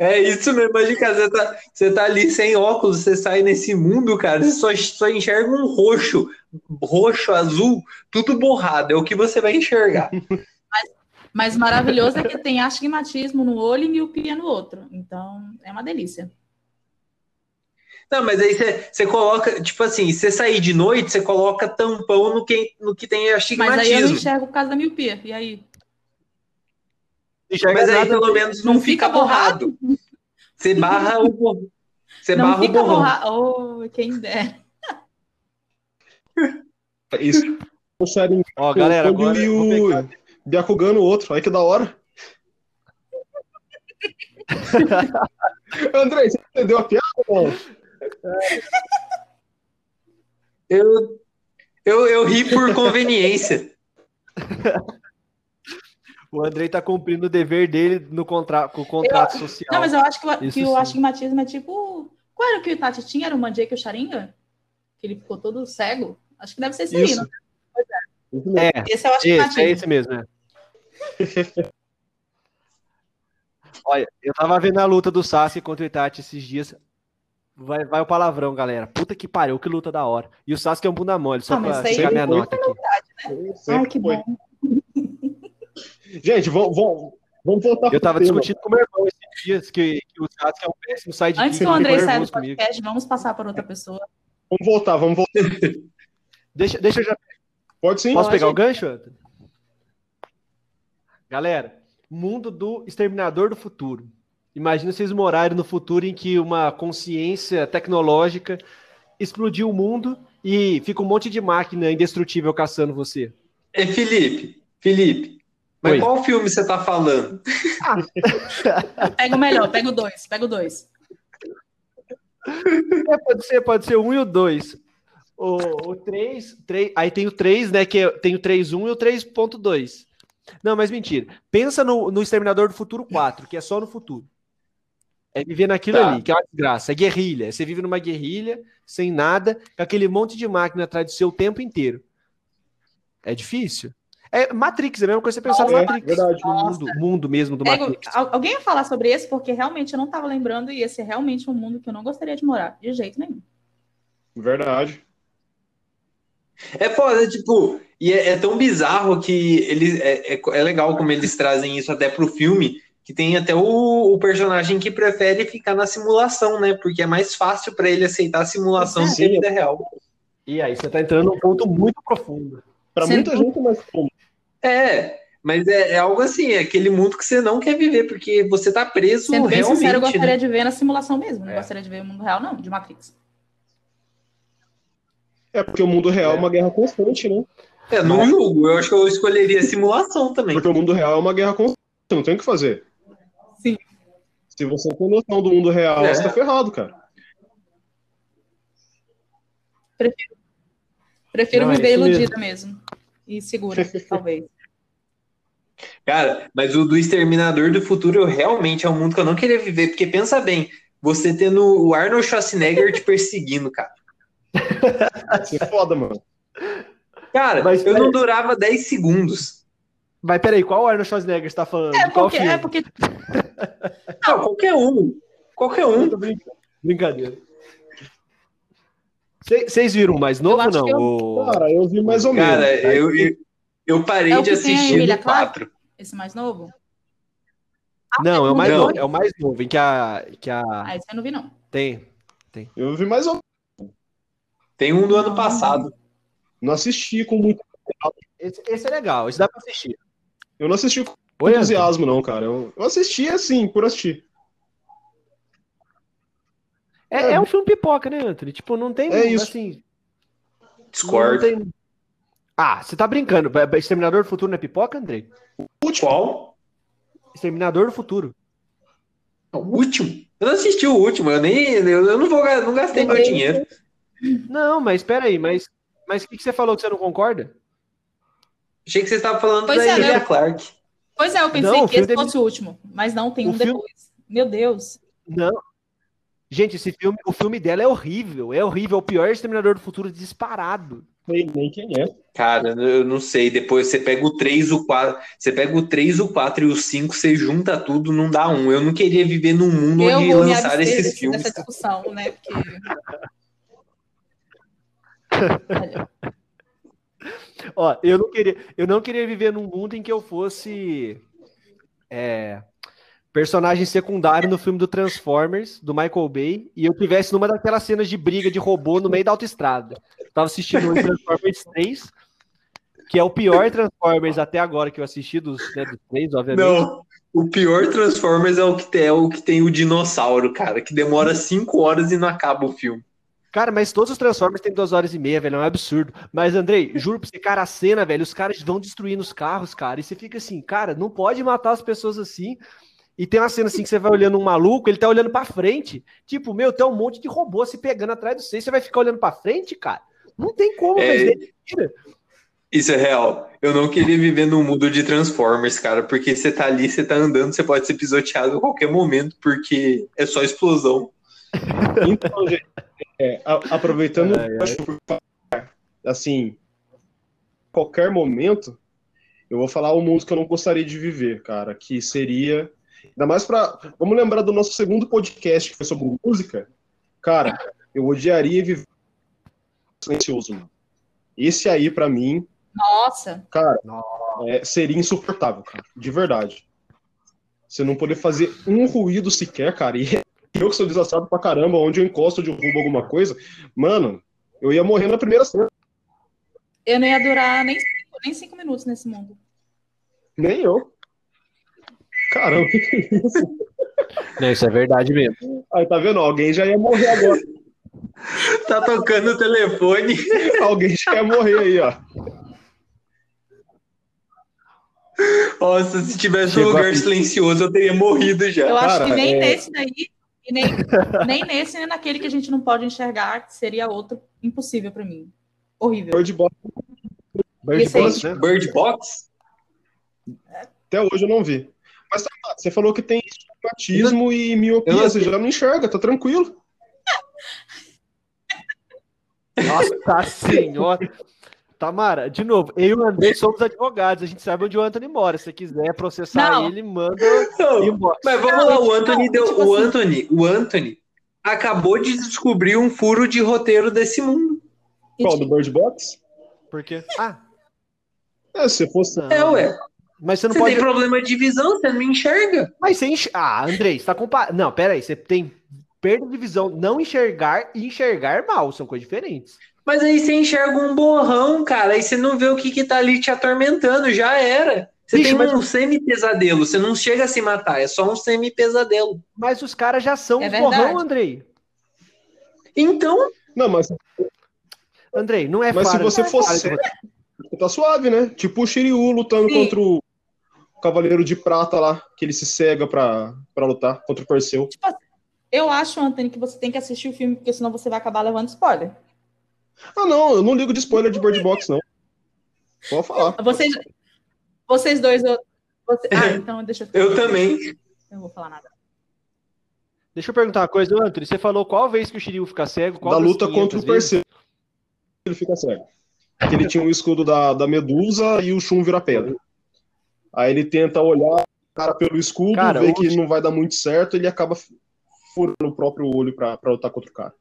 É isso mesmo, imagina, você tá, você tá ali sem óculos, você sai nesse mundo, cara, você só, só enxerga um roxo, roxo, azul, tudo borrado, é o que você vai enxergar. Mas, mas maravilhoso é que tem astigmatismo no olho e miopia no outro, então é uma delícia. Não, mas aí você, coloca, tipo assim, você sair de noite, você coloca tampão no que, no que tem astigmatismo. Mas aí eu não enxergo por causa da miopia, e aí? Mas aí pelo menos não, fica borrado. Você barra o Você não barra fica o borrão. Borra... Oh, quem der. Isso. Ó, galera, agora e o o outro. Olha que da hora. André, você entendeu a piada? Não? Eu, eu, eu ri por conveniência. O Andrei tá cumprindo o dever dele no contra com o contrato eu, social. Não, mas eu acho que, que o astigmatismo é tipo. Qual era o que o Tati tinha? Era o Manjek e o Sharingan? Que ele ficou todo cego? Acho que deve ser esse isso. aí, não é? é. Esse é o astigmatismo. Esse, é esse mesmo, é. Olha, eu tava vendo a luta do Sassi contra o Itachi esses dias. Vai, vai o palavrão, galera. Puta que pariu, que luta da hora. E o Sasuke é um bunda mole, só ah, pra chegar minha nota aqui. Né? Ai, que bom. Gente, vamos, vamos, vamos voltar Eu tava discutindo com o meu irmão esses dias que, que o Sasuke é um péssimo sidekick. Antes que o André saia do podcast, vamos passar para outra pessoa. Vamos voltar, vamos voltar. deixa, deixa eu já... Pode sim. Posso pode. pegar o gancho? Galera, mundo do Exterminador do Futuro. Imagina vocês morarem no futuro em que uma consciência tecnológica explodiu o mundo e fica um monte de máquina indestrutível caçando você. É Felipe, Felipe, mas Oi. qual filme você tá falando? Ah. pega o melhor, pega o dois, pega o dois. É, pode ser, pode ser um e o dois. O, o 3, 3, aí tem o 3, né? Que é, tem o 3.1 e o 3.2. Não, mas mentira. Pensa no, no Exterminador do Futuro 4, que é só no futuro. É viver naquilo tá. ali, que é uma desgraça. É guerrilha. Você vive numa guerrilha, sem nada, com aquele monte de máquina atrás do seu o tempo inteiro. É difícil. É Matrix, é a mesma coisa que você pensar no É, Matrix. verdade. No mundo, mundo mesmo do É, Matrix. al- alguém ia falar sobre esse? Porque realmente eu não tava lembrando e esse é realmente um mundo que eu não gostaria de morar, de jeito nenhum. Verdade. É foda, tipo, e é, é tão bizarro que eles é, é, é legal como eles trazem isso até pro filme, que tem até o, o personagem que prefere ficar na simulação, né? Porque é mais fácil pra ele aceitar a simulação do que a vida real. E aí, você tá entrando num ponto muito profundo. Pra Sendo- muita gente é mais comum. É, mas é, é algo assim, é aquele mundo que você não quer viver, porque você tá preso Sendo bem realmente. sincero, eu né? gostaria de ver na simulação mesmo. Não É. gostaria de ver o mundo real, não, de Matrix. É porque o mundo real é, É. uma guerra constante, né? É, não julgo, eu acho que eu escolheria a simulação também. Porque o mundo real é uma guerra constante, não tem o que fazer. Se você tem noção do mundo real, É. você tá ferrado, cara. Prefiro Não, é viver mesmo. iludida mesmo. E segura, talvez. Cara, mas o do Exterminador do Futuro realmente é um mundo que eu não queria viver, porque pensa bem, você tendo o Arnold Schwarzenegger te perseguindo, cara. Ser foda, mano. Cara, Mas, eu peraí. não durava 10 segundos. Mas peraí, qual Arnold Schwarzenegger você tá falando? É qual porque, filme? é porque Não, qualquer um. Qualquer um. Brincando. Brincadeira. Vocês viram o mais novo ou não? eu- O- Cara, eu vi mais ou menos. Cara, eu, eu, eu parei É o de tem assistir no Clarke? 4. esse mais novo? Não, é o mais Não. novo. É o mais novo, em que a. Que a... Ah, esse eu não vi, não. Tem. Eu vi mais ou menos. Tem um do ano passado. Não assisti com muito. Esse, esse é legal, esse dá pra assistir. Eu não assisti com Oi, Anthony? entusiasmo, não, cara. Eu, eu assisti assim, por assistir. É, é um filme pipoca, né, Anthony? Tipo, não tem. É isso. Assim, Discord. tem- Ah, você tá brincando. Exterminador do Futuro não é pipoca, Andrei? Qual? Exterminador do Futuro. O último? Eu não assisti o último, eu nem. Eu, não vou não gastei meu dinheiro. Não, mas espera aí, mas. Mas o que, que você falou que você não concorda? Achei que você estava falando Pois da é, Emilia né? Clarke. Pois é, eu pensei Não, que esse fosse o último, mas não, tem O um filme- depois. Meu Deus. Não. Gente, esse filme, o filme dela é horrível. É horrível. É o pior Exterminador do Futuro disparado. Sei nem quem é. Cara, eu não sei. Depois você pega o 3, o 4. Você pega o 3, o 4 e o 5, você junta tudo, não dá um. Eu não queria viver num mundo eu onde vou me lançaram esses filmes. dessa discussão, né? Porque. Ó, eu não queria, eu não queria viver num mundo em que eu fosse é, personagem secundário no filme do Transformers, do Michael Bay, e eu tivesse numa daquelas cenas de briga de robô no meio da autoestrada. Eu tava assistindo o Transformers 3, que é o pior Transformers até agora que eu assisti, dos, né, dos três, obviamente. Não, o pior Transformers é o que tem, é o que tem o dinossauro, cara, que demora 5 horas e não acaba o filme. Cara, mas todos os Transformers têm duas horas e meia, velho, é um absurdo. Mas, Andrei, juro pra você, cara, a cena, velho, os caras vão destruindo os carros, cara, e você fica assim, cara, não pode matar as pessoas assim. E tem uma cena assim que você vai olhando um maluco, ele tá olhando pra frente. Tipo, meu, tem um monte de robô se pegando atrás de você, você vai ficar olhando pra frente, cara? Não tem como, É, velho. Isso é real. Eu não queria viver num mundo de Transformers, cara, porque você tá ali, você tá andando, você pode ser pisoteado a qualquer momento, porque é só explosão. Então, gente, é, a- aproveitando, Ai, ai. assim, qualquer momento, eu vou falar o mundo que eu não gostaria de viver, cara, que seria. Ainda mais pra. Vamos lembrar do nosso segundo podcast que foi sobre música. Cara, eu odiaria viver silencioso, mano. Esse aí, pra mim, Nossa, cara, é, seria insuportável, cara. De verdade. Você não poder fazer um ruído sequer, cara. E eu que sou desastrado pra caramba, onde eu encosto, de derrubo alguma coisa, mano, eu ia morrer na primeira cena. eu não ia durar nem cinco, nem cinco minutos nesse mundo. Nem eu. Caramba, o que, que é isso? Não, isso é verdade mesmo. Aí, tá vendo? Alguém já ia morrer agora. Tá tocando o telefone. Alguém já ia morrer aí, ó. Nossa, se tivesse um Chegou lugar a- silencioso, eu teria morrido já. Eu acho Cara, que nem é- nesse daí, e nem, nem nesse, nem naquele que a gente não pode enxergar, que seria outro impossível pra mim. Horrível. Bird Box, Bird Esse aí. Box, né? Bird Box? até hoje eu não vi. Mas tá, você falou que tem estigmatismo e miopia, não- você já não enxerga, tá tranquilo. Nossa senhora. Tamara, de novo, eu e o André somos advogados, a gente sabe onde o Anthony mora. Se você quiser processar Não. ele, manda embora. mas vamos lá, o Anthony não, deu. tipo o assim- Anthony, o Anthony acabou de descobrir um furo de roteiro desse mundo. Qual, do Bird Box? Por quê? Ah, É, se fosse. não. É, ué. Mas você não Você pode. tem problema de visão, você não me enxerga. Mas você enx... Ah, Andrei, você tá comparando. Não, pera aí, você tem perda de visão, não enxergar e enxergar mal, são coisas diferentes. Mas aí você enxerga um borrão, cara, aí você não vê o que, que tá ali te atormentando, já era. Você Bicho, tem mas- um semi-pesadelo, você não chega a se matar, é só um semi-pesadelo. Mas os caras já são É verdade. borrão, Andrei. Então, Não, mas, Andrei, não é mas se falha- você é de sério, tá suave, né? Tipo o Shiryu lutando Sim. contra o Cavaleiro de Prata lá, que ele se cega pra, pra lutar contra o Perseu. Eu acho, Anthony, que você tem que assistir o filme, porque senão você vai acabar levando spoiler. Ah, não, eu não ligo de spoiler de Bird Box, não. Pode falar. Vocês, vocês dois. você- ah, então deixa eu. eu também. Eu não vou falar nada. Deixa eu perguntar uma coisa, Anthony. Você falou qual vez que o Shiryu fica cego? Qual da luta 500 contra o? Perseu. Ele fica cego. Que ele tinha o escudo da, da Medusa e o Shun vira pedra. Aí ele tenta olhar o cara pelo escudo, Cara, vê que não vai dar muito certo, ele acaba furando o próprio olho pra, pra lutar contra o cara.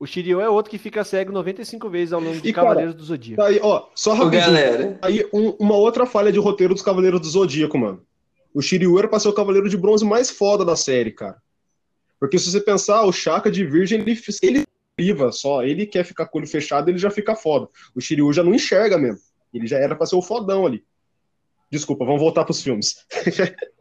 O Shiryu é outro que fica cego 95 vezes ao longo de E, cara, Cavaleiros do Zodíaco. Aí, ó, só rapidinho. galera, Aí, um- uma outra falha de roteiro dos Cavaleiros do Zodíaco, mano. O Shiryu era pra ser o Cavaleiro de Bronze mais foda da série, cara. Porque se você pensar, o Chaka de Virgem, ele, ele priva só. Ele quer ficar com o olho fechado, ele já fica foda. O Shiryu já não enxerga mesmo. Ele já era pra ser o fodão ali. Desculpa, vamos voltar pros filmes.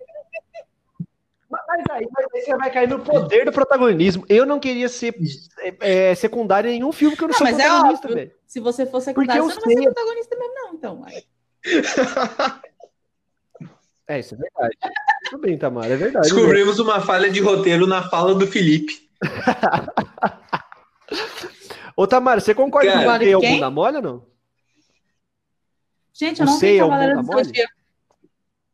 Aí, mas aí você vai cair no poder do protagonismo. Eu não queria ser é, é, secundário em nenhum filme que eu não, Não, sou mas é protagonista, velho. Se você for secundário, eu você não vai ser sei- protagonista mesmo, não. Então. É, isso é verdade. Tudo bem, Tamara, é verdade. descobrimos uma falha de roteiro na fala do Felipe. Ô, Tamara, você concorda Cara, com o que é o quem? bunda mole ou não? Gente, eu não Sei é um Cavaleiro do mole? Zodíaco.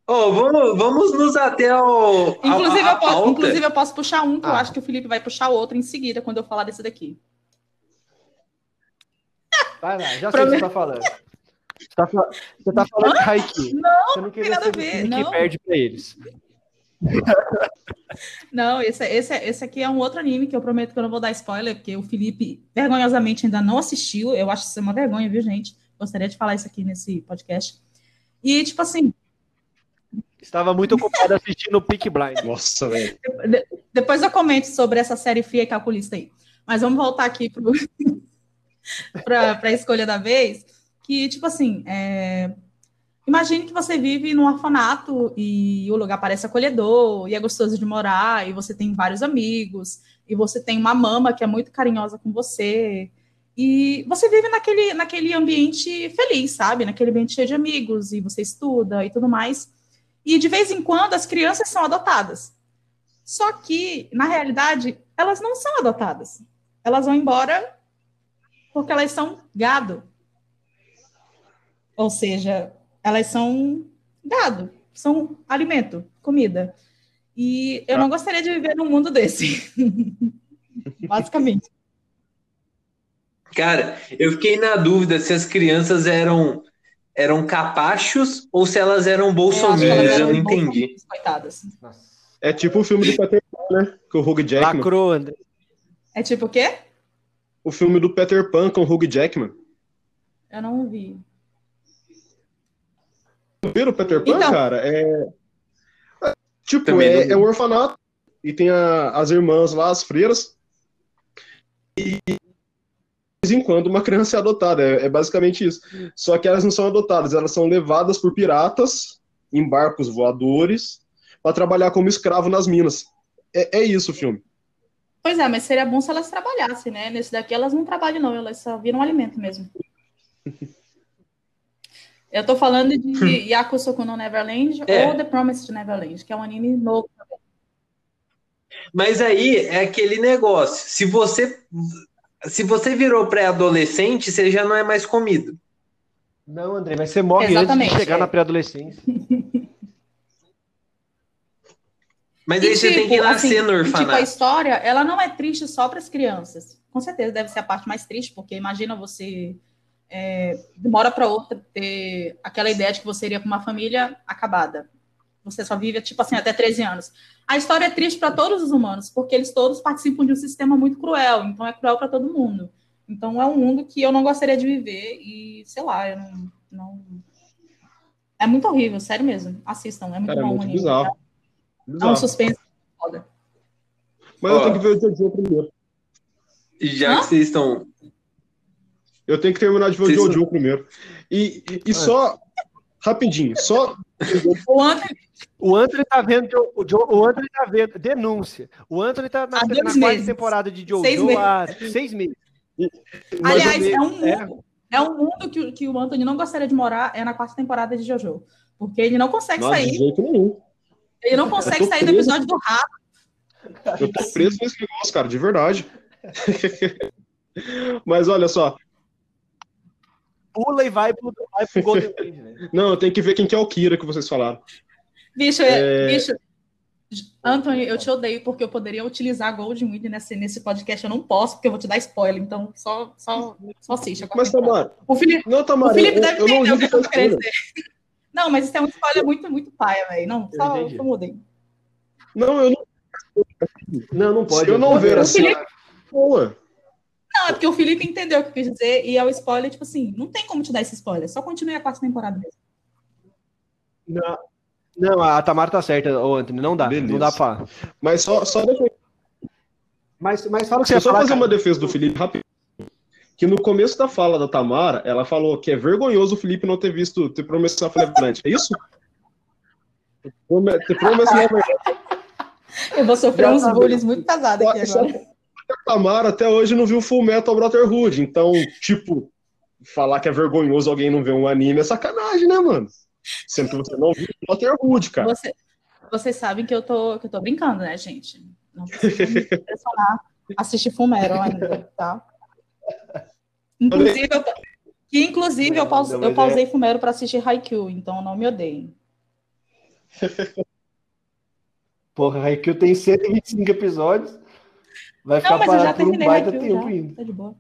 Ô, vamos, vamos nos até ao. Inclusive, a- a eu posso, inclusive, eu posso puxar um, que eu Ah. acho que o Felipe vai puxar outro em seguida, quando eu falar desse daqui. Vai lá, já sei o que você tá falando. Você tá, você tá falando de Haikyuu. Não, você não queria tem nada ser ver, que não. perde pra eles. Não, esse, esse, esse aqui é um outro anime que eu prometo que eu não vou dar spoiler, porque o Felipe vergonhosamente ainda não assistiu. Eu acho isso uma vergonha, viu, gente? Gostaria de falar isso aqui nesse podcast. E, tipo assim, Estava muito ocupado assistindo o Peak Blind. Nossa, velho. de- depois eu comento sobre essa série fria e calculista aí. Mas vamos voltar aqui para a escolha da vez. Que, tipo assim, é, imagine que você vive num orfanato e o lugar parece acolhedor e é gostoso de morar, e você tem vários amigos, e você tem uma mama que é muito carinhosa com você. E você vive naquele, naquele ambiente feliz, sabe? Naquele ambiente cheio de amigos, e você estuda e tudo mais. E de vez em quando as crianças são adotadas. Só que, na realidade, elas não são adotadas. Elas vão embora porque elas são gado. Ou seja, elas são gado, são alimento, comida. E eu não gostaria de viver num mundo desse. Basicamente. Cara, eu fiquei na dúvida se as crianças eram eram capachos ou se elas eram Eu bolsominions, eu, eram não entendi. Coitadas. É tipo o filme do Peter Pan, né? Com o Hugh Jackman. Lacrou, André. É tipo o quê? O filme do Peter Pan com o Hugh Jackman. Eu não vi. Viram o Peter Pan, Então. cara? É. é, Tipo, Também é, é um orfanato. E tem a- as irmãs lá, as freiras. E em quando uma criança é adotada. É, é basicamente isso. Só que elas não são adotadas, elas são levadas por piratas em barcos voadores para trabalhar como escravo nas minas. É, é isso o filme. Pois é, mas seria bom se elas trabalhassem, né? Nesse daqui elas não trabalham, não, elas só viram alimento mesmo. Eu tô falando de Yakusoku no Neverland É. ou The Promised Neverland, que é um anime novo. Mas aí é aquele negócio. Se você se você virou pré-adolescente, você já não é mais comido. Não, André, mas você morre Exatamente, antes de chegar é. na pré-adolescência. Mas e aí tipo, você tem que tipo, nascer assim, no orfanato. Tipo, a história, ela não é triste só para as crianças. Com certeza deve ser a parte mais triste, porque imagina você é, de uma hora para outra ter aquela ideia de que você iria com uma família acabada. Você só vive, tipo assim, até 13 anos. A história é triste para todos os humanos, porque eles todos participam de um sistema muito cruel, então é cruel para todo mundo. Então é um mundo que eu não gostaria de viver e, sei lá, eu não. não... É muito horrível, sério mesmo. Assistam, é muito Cara, é bom. É muito bizarro. bizarro. É um suspense foda. Mas Ó, eu tenho que ver o Jojo primeiro. Já Hã? que vocês estão. Eu tenho que terminar de ver o Jojo primeiro. E, e, e só. Rapidinho, só. O Anthony, o Anthony tá vendo. O, Joe, o Anthony tá vendo. Denúncia. O Anthony tá na, na quarta temporada de Jojo seis há seis meses. Aliás, é um mundo, é. é um mundo que, que o Anthony não gostaria de morar, é na quarta temporada de Jojo. Porque ele não consegue Nossa, sair. Ele não consegue sair do episódio do rato. Eu tô preso nesse negócio, cara, de verdade. Mas olha só. Pula e vai pro, vai pro Golden Wind, né? Não, tem que ver quem que é o Kira que vocês falaram. Bicho, é... bicho, Anthony, eu te odeio porque eu poderia utilizar Golden Wind nesse, nesse podcast. Eu não posso, porque eu vou te dar spoiler. Então, só, só, só assiste. Mas, Tamara, o Felipe, não, Tamara, o Felipe eu, deve eu entender o que eu tô querendo dizer. Não, mas isso é um spoiler muito, muito paia, velho. Não, só, só mudei. Não, eu não. Não, não pode. Se eu não ver assim. Felipe... Boa. Não, é porque o Felipe entendeu o que eu quis dizer e é o spoiler, tipo assim, não tem como te dar esse spoiler, só continue a quarta temporada mesmo. Não, não, a Tamara tá certa, ô Anthony, não dá. Beleza. Não dá pra. Mas só, só Mas, mas fala que você só falar, fazer cara. uma defesa do Felipe rápido. Que no começo da fala da Tamara, ela falou que é vergonhoso o Felipe não ter visto, ter prometido a Folha É isso? Ter prometido Eu vou sofrer uns bullies muito pesados aqui agora. Tamara até hoje não viu Full Metal Brotherhood, então, tipo, falar que é vergonhoso alguém não ver um anime é sacanagem, né, mano? Sendo que você não viu Brotherhood, cara. Você, vocês sabem que eu, tô, que eu tô brincando, né, gente? Não precisa me impressionar assistir Fumero ainda, tá? Inclusive, eu, que, inclusive eu, pause, eu pausei Fumero para assistir Haikyuu, então não me odeiem. Porra, Haikyuu tem 125 episódios. Vai ficar não, parado por um baita Haikyuu, tempo já. ainda. Tá de boa.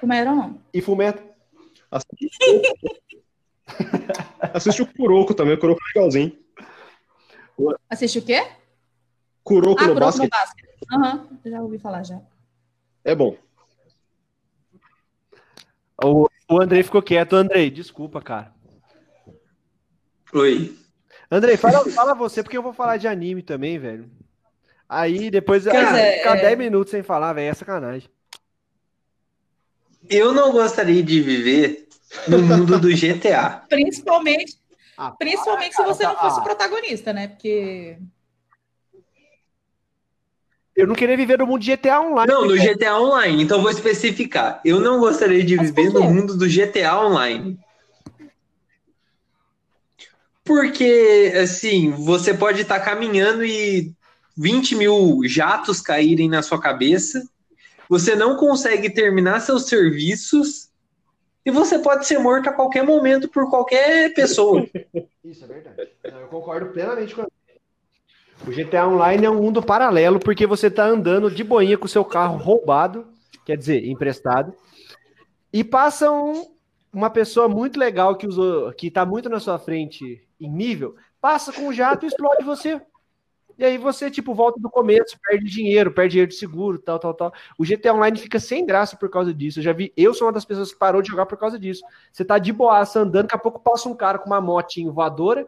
Fumero não. E Fumeto? Assiste o Kuroko também, o Kuroko é legalzinho. Assiste o quê? Kuroko, ah, no, Kuroko basket. no basket. Aham, uhum, já ouvi falar já. É bom. O, o Andrei ficou quieto. Andrei, desculpa, cara. Oi. Andrei, fala, fala você, porque eu vou falar de anime também, velho. Aí depois cara, é, ficar é... 10 minutos sem falar, velho, é sacanagem. Eu não gostaria de viver no mundo do GTA. Principalmente, ah, principalmente se você não fosse ah. protagonista, né? Porque. Eu não queria viver no mundo de GTA Online. Não, no GTA Online. Então vou especificar. Eu não gostaria de viver no mundo do GTA Online. Porque, assim, você pode estar caminhando e 20 mil jatos caírem na sua cabeça. Você não consegue terminar seus serviços e você pode ser morto a qualquer momento por qualquer pessoa. Isso é verdade. Eu concordo plenamente com o GTA Online é um mundo paralelo porque você está andando de boinha com seu carro roubado, quer dizer, emprestado, e passa um, uma pessoa muito legal que usou, que está muito na sua frente em nível, passa com o jato e explode você. E aí você, tipo, volta do começo, perde dinheiro, perde dinheiro de seguro, tal, tal, tal. O GTA Online fica sem graça por causa disso. Eu já vi, eu sou uma das pessoas que parou de jogar por causa disso. Você tá de boaça andando, daqui a pouco passa um cara com uma motinha voadora.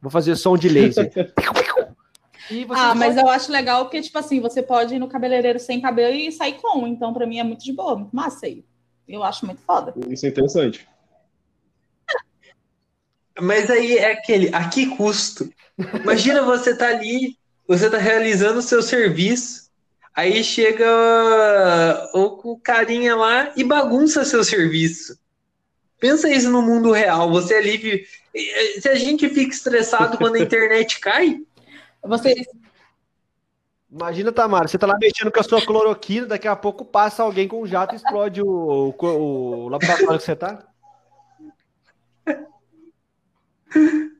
Vou fazer som de laser. ah, mas eu acho legal que, tipo assim, você pode ir no cabeleireiro sem cabelo e sair com. Então, pra mim, é muito de boa, muito massa aí. Eu acho muito foda. Isso é interessante. Mas aí é aquele, a que custo? Imagina você tá ali, você tá realizando o seu serviço, aí chega o, o carinha lá e bagunça seu serviço. Pensa isso no mundo real, você ali, se a gente fica estressado quando a internet cai, você Imagina, Tamara, você tá lá mexendo com a sua cloroquina, daqui a pouco passa alguém com um jato e explode o, o, o laboratório que você tá.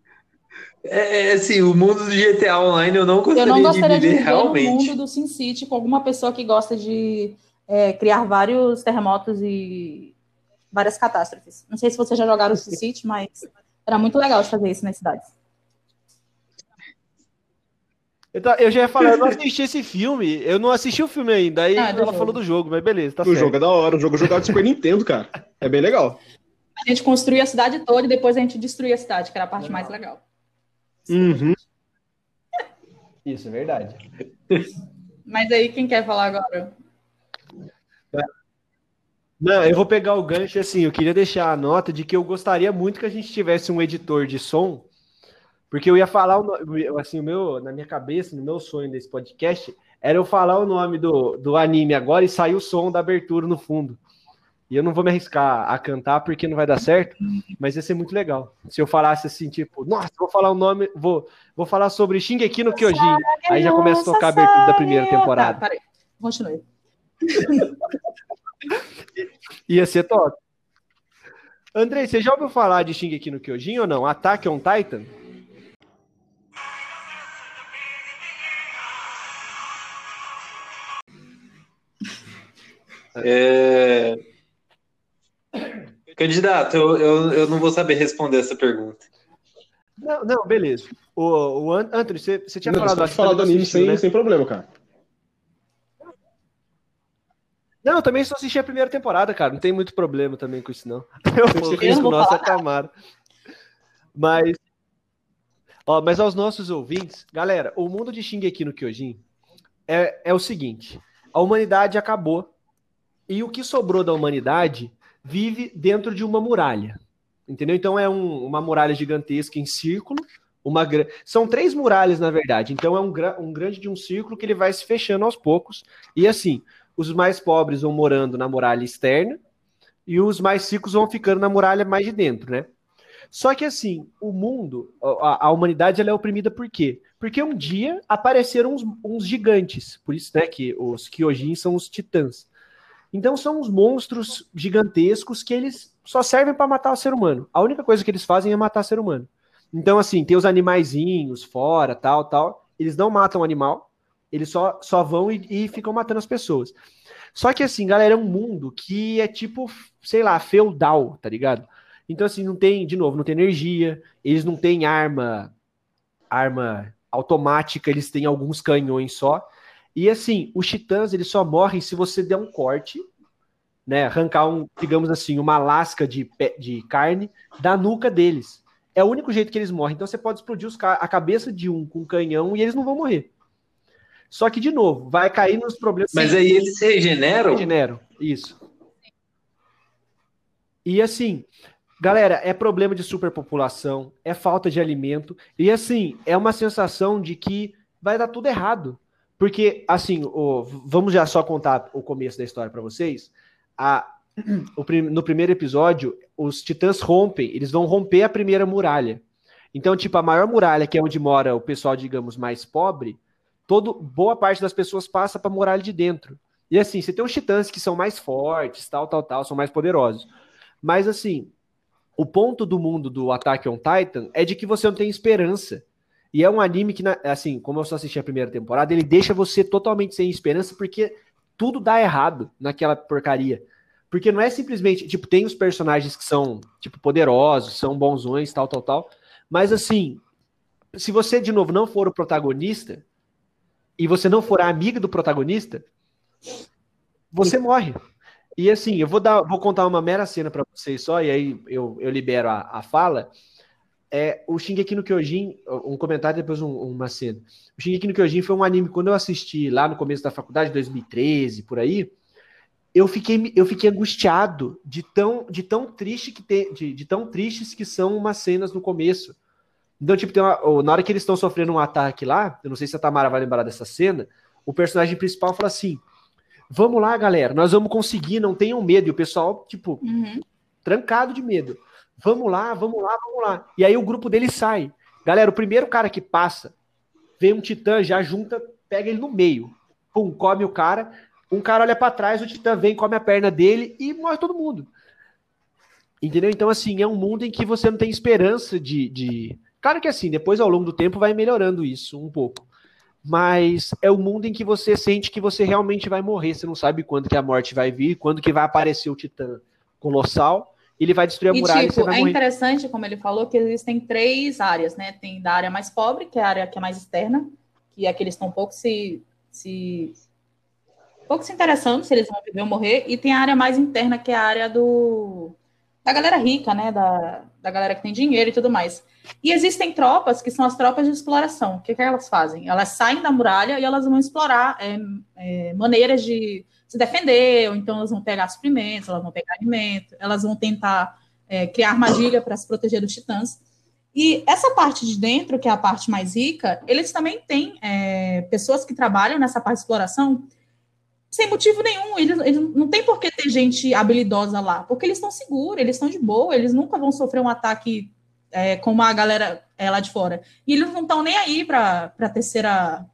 É, é assim, o mundo do GTA Online eu não gostaria, eu não gostaria de viver, de viver realmente. no mundo do SimCity com alguma pessoa que gosta de é, criar vários terremotos e várias catástrofes. Não sei se vocês já jogaram o SimCity, mas era muito legal de fazer isso nas cidades. Eu já ia falar, eu não assisti esse filme, eu não assisti o filme ainda, aí ah, ela jogo. falou do jogo, mas beleza, tá O certo. jogo é da hora, o jogo é jogado de Super Nintendo, cara. É bem legal. A gente construía a cidade toda e depois a gente destruía a cidade, que era a parte mais legal. Uhum. Isso, é verdade. Mas aí, quem quer falar agora? Não, eu vou pegar o gancho assim, eu queria deixar a nota de que eu gostaria muito que a gente tivesse um editor de som, porque eu ia falar, o, assim, o meu, na minha cabeça, no meu sonho desse podcast, era eu falar o nome do, do anime agora e sair o som da abertura no fundo. E eu não vou me arriscar a cantar porque não vai dar certo, mas ia ser muito legal. Se eu falasse assim, tipo, nossa, vou falar o nome, vou, vou falar sobre Shingeki no Kyojin. Aí já começa a tocar a abertura da primeira temporada. Tá, peraí. Continue. ia ser top. Andrei, você já ouviu falar de Shingeki no Kyojin ou não? Attack on Titan? É... Candidato, eu, eu, eu não vou saber responder essa pergunta. Não, não, beleza. O, o Anthony, você, você tinha não, falado... Você falar do anime sem, né? sem problema, cara. Não, eu também só assisti a primeira temporada, cara. Não tem muito problema também com isso, não. Eu risco o nosso Camaro. Mas... Ó, mas aos nossos ouvintes, galera, o mundo de Shingeki no Kyojin é, é o seguinte. A humanidade acabou. E o que sobrou da humanidade vive dentro de uma muralha. Entendeu? Então é um, uma muralha gigantesca em círculo. Uma, são três muralhas, na verdade. Então é um, um grande de um círculo que ele vai se fechando aos poucos. E assim, os mais pobres vão morando na muralha externa e os mais ricos vão ficando na muralha mais de dentro, né? Só que assim, o mundo, a, a humanidade, ela é oprimida por quê? Porque um dia apareceram uns, uns gigantes, por isso, né, que os Kyojin são os titãs. Então são uns monstros gigantescos que eles só servem para matar o ser humano. A única coisa que eles fazem é matar o ser humano. Então, assim, tem os animaizinhos fora, tal, tal. Eles não matam animal, eles só, só vão e, e ficam matando as pessoas. Só que, assim, galera, é um mundo que é tipo, sei lá, feudal, tá ligado? Então, assim, não tem, de novo, não tem energia, eles não têm arma, arma automática, eles têm alguns canhões só. E assim, os titãs eles só morrem se você der um corte, né? Arrancar um, digamos assim, uma lasca de, de carne da nuca deles. É o único jeito que eles morrem. Então você pode explodir os, a cabeça de um com um canhão e eles não vão morrer. Só que, de novo, vai cair nos problemas. Mas aí eles se regeneram? Regeneram, isso. E assim, galera, é problema de superpopulação, é falta de alimento, e assim, é uma sensação de que vai dar tudo errado. Porque, assim, o, vamos já só contar o começo da história para vocês. A, o, no primeiro episódio, os titãs rompem, eles vão romper a primeira muralha. Então, tipo, a maior muralha, que é onde mora o pessoal, digamos, mais pobre, todo, boa parte das pessoas passa para a muralha de dentro. E assim, você tem os titãs que são mais fortes, tal, tal, tal, são mais poderosos. Mas assim, o ponto do mundo do Attack on Titan é de que você não tem esperança. E é um anime que, assim, como eu só assisti a primeira temporada, ele deixa você totalmente sem esperança, porque tudo dá errado naquela porcaria. Porque não é simplesmente, tipo, tem os personagens que são, tipo, poderosos, são bonzões, tal, tal, tal. Mas, assim, se você, de novo, não for o protagonista, e você não for a amiga do protagonista, você morre. E, assim, eu vou, dar, vou contar uma mera cena para vocês só, e aí eu, eu libero a, a fala é, o Shingeki no Kyojin, um comentário depois um, uma cena. O Shingeki no Kyojin foi um anime quando eu assisti lá no começo da faculdade, 2013, por aí, eu fiquei, eu fiquei angustiado de tão, de tão triste que tem, de, de tão tristes que são umas cenas no começo. Então, tipo, uma, na hora que eles estão sofrendo um ataque lá, eu não sei se a Tamara vai lembrar dessa cena, o personagem principal fala assim: Vamos lá, galera, nós vamos conseguir, não tenham medo. E o pessoal, tipo, uhum. trancado de medo. Vamos lá, vamos lá, vamos lá. E aí o grupo dele sai. Galera, o primeiro cara que passa, vem um titã, já junta, pega ele no meio. Pum, come o cara. Um cara olha para trás, o titã vem, come a perna dele e morre todo mundo. Entendeu? Então, assim, é um mundo em que você não tem esperança de, de, Claro que assim, depois ao longo do tempo vai melhorando isso um pouco. Mas é o mundo em que você sente que você realmente vai morrer. Você não sabe quando que a morte vai vir, quando que vai aparecer o titã colossal. Ele vai destruir a e, muralha tipo, e é morrer. interessante, como ele falou, que existem três áreas, né? Tem da área mais pobre, que é a área que é mais externa, que é que eles estão um pouco se, se pouco se interessando se eles vão viver ou morrer, e tem a área mais interna, que é a área do da galera rica, né? Da, da galera que tem dinheiro e tudo mais. E existem tropas que são as tropas de exploração. O que, que elas fazem? Elas saem da muralha e elas vão explorar é, é, maneiras de se defender, ou então elas vão pegar suprimentos, elas vão pegar alimento, elas vão tentar é, criar armadilha para se proteger dos titãs. E essa parte de dentro, que é a parte mais rica, eles também têm é, pessoas que trabalham nessa parte de exploração sem motivo nenhum. Eles, eles, não tem por que ter gente habilidosa lá, porque eles estão seguros, eles estão de boa, eles nunca vão sofrer um ataque é, como a galera é, lá de fora. E eles não estão nem aí para a terceira,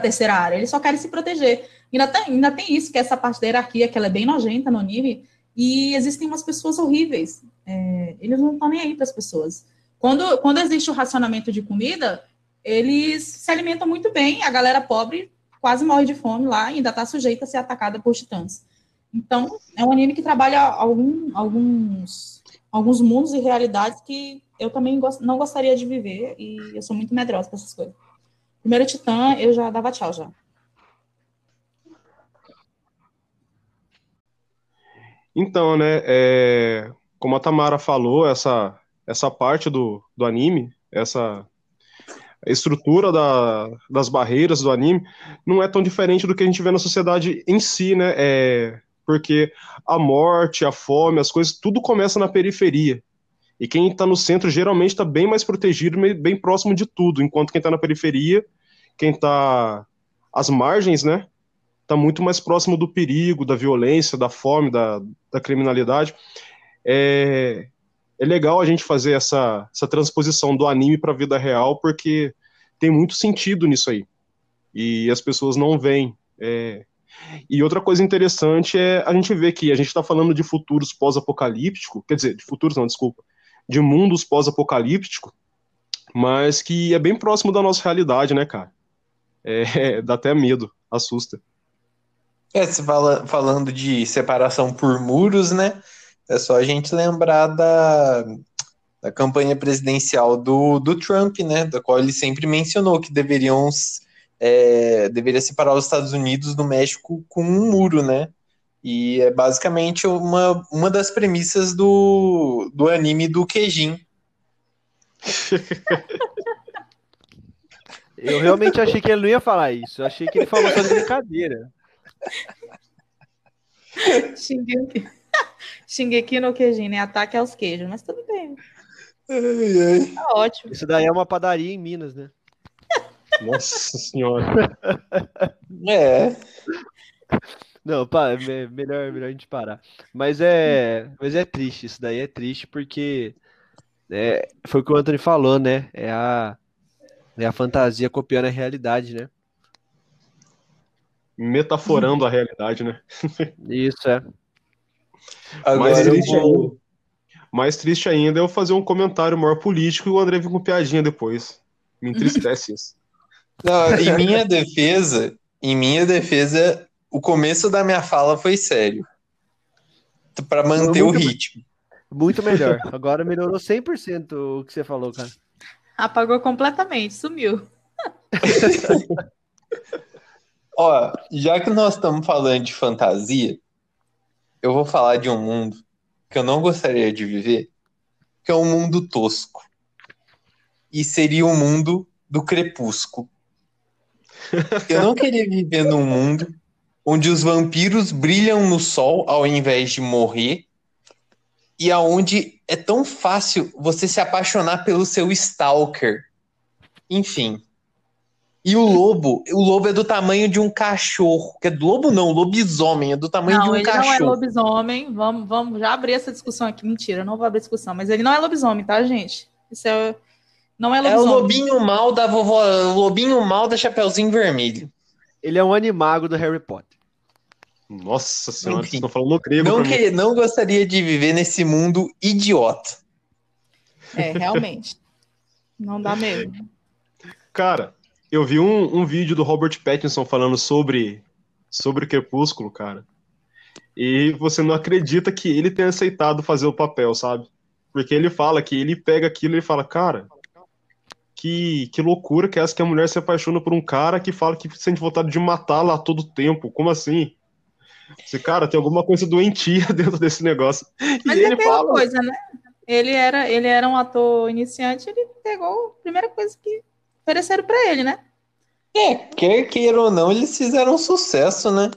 terceira área, eles só querem se proteger. Ainda tem, ainda tem isso, que é essa parte da hierarquia, que ela é bem nojenta no anime, e existem umas pessoas horríveis. É, eles não estão nem aí para as pessoas. Quando, quando existe o racionamento de comida, eles se alimentam muito bem, a galera pobre quase morre de fome lá e ainda está sujeita a ser atacada por titãs. Então, é um anime que trabalha algum, alguns, alguns mundos e realidades que eu também gost, não gostaria de viver e eu sou muito medrosa com essas coisas. Primeiro Titã, eu já dava tchau já. Então, né, é, como a Tamara falou, essa, essa parte do, do anime, essa estrutura da, das barreiras do anime, não é tão diferente do que a gente vê na sociedade em si, né? É, porque a morte, a fome, as coisas, tudo começa na periferia. E quem está no centro geralmente está bem mais protegido, bem próximo de tudo, enquanto quem está na periferia, quem está às margens, né, está muito mais próximo do perigo, da violência, da fome, da, da criminalidade. É, é legal a gente fazer essa, essa transposição do anime para a vida real, porque tem muito sentido nisso aí. E as pessoas não veem. É... E outra coisa interessante é a gente ver que a gente está falando de futuros pós-apocalíptico, quer dizer, de futuros não, desculpa, de mundos pós-apocalíptico, mas que é bem próximo da nossa realidade, né, cara? É, dá até medo, assusta. É, você fala, falando de separação por muros, né? É só a gente lembrar da, da campanha presidencial do, do Trump, né? Da qual ele sempre mencionou que deveriam é, deveria separar os Estados Unidos do México com um muro, né? E é basicamente uma, uma das premissas do, do anime do Queijin. Eu realmente achei que ele não ia falar isso. Eu achei que ele falou só de brincadeira. Shingeki. Shingeki no Queijin, né? Ataque aos queijos, mas tudo bem. Ai, ai. Tá ótimo. Isso daí é uma padaria em Minas, né? Nossa senhora. É. Não, pá, é melhor, melhor a gente parar. Mas é, mas é triste, isso daí é triste porque é, foi o que o Anthony falou, né? É a, é a fantasia copiando a realidade, né? Metaforando a realidade, né? Isso é. Agora mais, triste vou- ainda, mais triste ainda é eu fazer um comentário maior político e o André vir com piadinha depois. Me entristece isso. Não, em minha defesa, em minha defesa, o começo da minha fala foi sério. Pra manter o Muito bem. ritmo. Muito melhor. Agora melhorou 100% o que você falou, cara. Apagou completamente, sumiu. Ó, já que nós estamos falando de fantasia, eu vou falar de um mundo que eu não gostaria de viver, que é um mundo tosco. E seria o mundo do crepúsculo. Eu não queria viver num mundo onde os vampiros brilham no sol ao invés de morrer e aonde é tão fácil você se apaixonar pelo seu stalker. Enfim. E o lobo, o lobo é do tamanho de um cachorro. Que é lobo não, lobisomem, é do tamanho de Não, um ele não é cachorro. lobisomem. Vamos, vamos já abrir essa discussão aqui. Mentira, eu não vou abrir discussão, mas ele não é lobisomem, tá, gente? Isso é. Não é É o lobisomem. lobinho mal da vovó, o lobinho mal da Chapeuzinho Vermelho. Ele é um animago do Harry Potter. Nossa senhora, Enfim. vocês estão falando grego Não, que, não gostaria de viver nesse mundo idiota. É, realmente. Não dá mesmo. Cara, eu vi um, um vídeo do Robert Pattinson falando sobre, sobre Crepúsculo, cara. E você não acredita que ele tenha aceitado fazer o papel, sabe? Porque ele fala que ele pega aquilo e fala, cara, que, que loucura que é essa que a mulher se apaixona por um cara que fala que sente vontade de matá-la a todo tempo. Como assim? Esse cara tem alguma coisa doentia dentro desse negócio. Mas e é ele aquela fala. coisa, né? Ele era, ele era um ator iniciante, ele pegou a primeira coisa que ofereceram pra ele, né? É, quer queira ou não, eles fizeram um sucesso, né?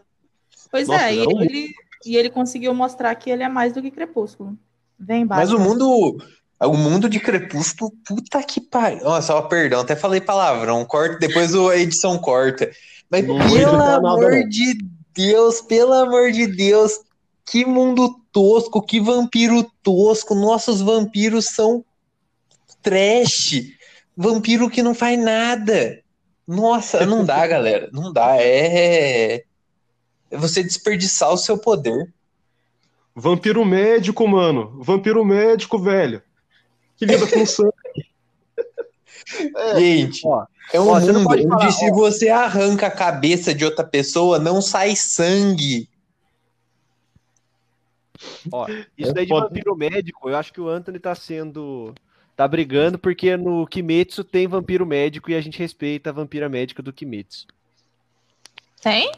Pois Nossa, é, e ele, e ele conseguiu mostrar que ele é mais do que Crepúsculo. Vem, Mas o Batman. mundo, o mundo de Crepúsculo, puta que pariu. Nossa, ó, perdão, até falei palavrão. Corta, depois a edição corta. Mas Não pelo amor não. de Deus, pelo amor de Deus, que mundo tosco, que vampiro tosco. Nossos vampiros são trash. Vampiro que não faz nada. Nossa, não dá, galera. Não dá. É. É você desperdiçar o seu poder. Vampiro médico, mano. Vampiro médico, velho. Que lida com sangue. Gente, Ó, é um ó, mundo onde falar, se ó. você arranca a cabeça de outra pessoa, não sai sangue. Ó, isso É daí de vampiro médico, eu acho que o Anthony tá sendo. tá brigando porque no Kimetsu tem vampiro médico e a gente respeita a vampira médica do Kimetsu. Tem?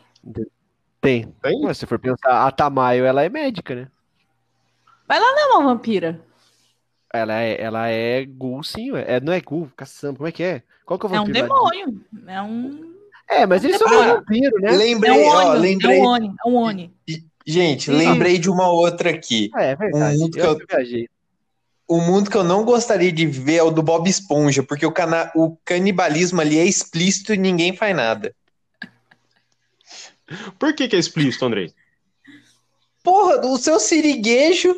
Tem. Tem? Mas se for pensar, a Tamayo, ela é médica, né? Não é uma vampira. Ela é, ela é ghoul, sim, é, não é ghoul, caçamba, como é que é? Qual que é o É um lá? demônio. É um. É, mas eles são Ah, vampiro, né? É Lembrei, um ó, Oni. lembrei. É um Oni. É um Oni. Gente, Hum. lembrei de uma outra aqui. Ah, é verdade. Um mundo que eu, eu- viajei. O mundo que eu não gostaria de ver é o do Bob Esponja, porque o, cana... o canibalismo ali é explícito e ninguém faz nada. Por que, que é explícito, Andrei? Porra, o seu siriguejo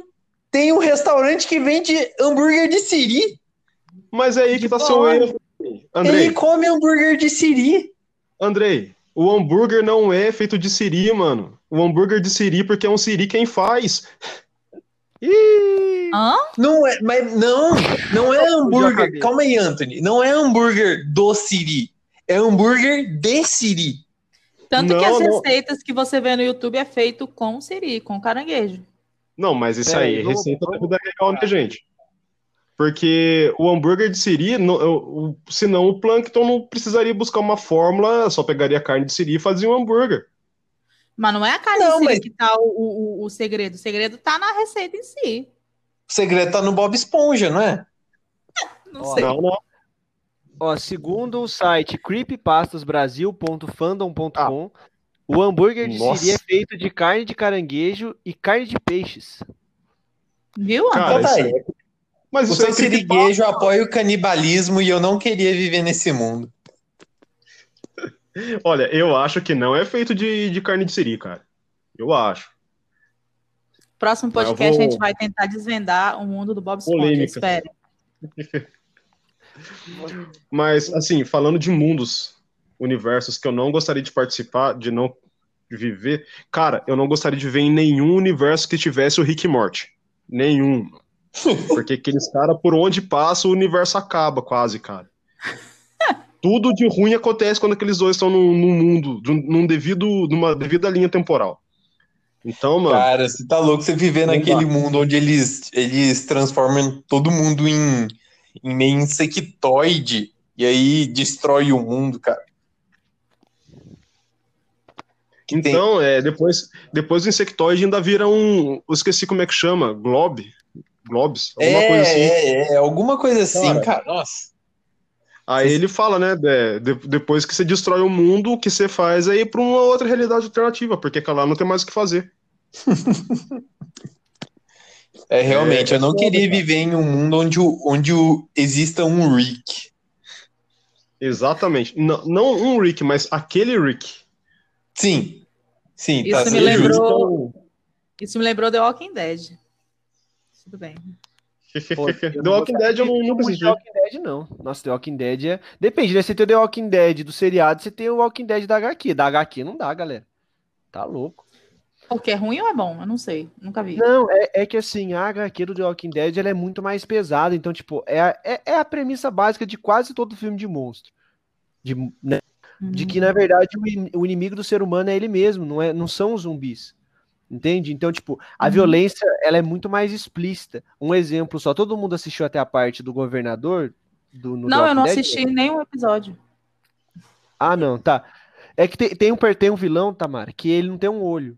tem um restaurante que vende hambúrguer de siri. Mas é aí que tá seu erro. Andrei, Ele come hambúrguer de siri. Andrei, o hambúrguer não é feito de siri, mano. O hambúrguer de siri porque é um siri quem faz. Ih! Hã? Não é, mas não, não é hambúrguer. Calma aí, Anthony. Não é hambúrguer do Siri. É hambúrguer de Siri. Tanto que Não, as não. receitas que você vê no YouTube é feito com siri, com caranguejo. Não, mas isso Pera aí é receita da vida real, né, gente? Porque o hambúrguer de siri, no- o- o- senão o Plankton não precisaria buscar uma fórmula, só pegaria a carne de siri e fazia um hambúrguer. Mas não é a carne Não, em si mas- que tá o, o, o segredo. O segredo tá na receita em si. O segredo tá no Bob Esponja, não é? Não Ó, sei. Não, não. Ó, segundo o site creepypastasbrasil.fandom.com, Ah. O hambúrguer de Nossa. siri é feito de carne de caranguejo e carne de peixes. Viu? Cara, Então tá aí. Mas O seu é siriguejo apoia o canibalismo e eu não queria viver nesse mundo. Olha, eu acho que não é feito de, de carne de siri, cara. Eu acho. Próximo podcast vou- a gente vai tentar desvendar o mundo do Bob Esponja. Espere. Mas, assim, falando de mundos, universos que eu não gostaria de participar, de não viver, cara, eu não gostaria de ver em nenhum universo que tivesse o Rick e Morty. Nenhum. Porque aqueles caras, por onde passa, o universo acaba quase, cara. Tudo de ruim acontece quando aqueles dois estão num, num mundo, num, devido, numa devida linha temporal. Então, mano, Cara, você tá louco você viver naquele mundo onde eles, eles transformam todo mundo em, em meio insectoide e aí destrói o mundo, cara. Tem- Então, é, depois, depois do insectoide ainda vira um. Eu esqueci como é que chama. Glob? Globes? Alguma é, coisa assim. é, é, alguma coisa assim, Cara. cara. Nossa. Aí ele fala, né? de- de- depois que você destrói o mundo, o que você faz é ir pra uma outra realidade alternativa, porque lá não tem mais o que fazer. É, realmente, É, eu não é foda, queria cara. viver em um mundo onde, o, onde o, exista um Rick. Exatamente. Não, não um Rick, mas aquele Rick. Sim. Sim, Isso tá me sendo justo. lembrou- Isso me lembrou The Walking Dead. Tudo bem. Pô, The não Walking Dead eu não, assisti. The Walking Dead, não. Nossa, The Walking Dead é. Depende, né? Você tem o The Walking Dead do seriado, você tem o Walking Dead da HQ. Da HQ não dá, galera. Tá louco. Porque é ruim ou é bom? Eu não sei, nunca vi. Não, é, é que assim, a HQ do The Walking Dead ela é muito mais pesada, então, tipo, é, a- é, é a premissa básica de quase todo filme de monstro. De, né, de que, na verdade, o, in- o inimigo do ser humano é ele mesmo, não, é, não são os zumbis. Entende? Então, tipo, a Uhum. violência ela é muito mais explícita. Um exemplo só, todo mundo assistiu até a parte do governador? Do, Não, eu não Dead? assisti nenhum episódio. Ah, não, tá. É que tem, tem um, tem um vilão, Tamara, que ele não tem um olho.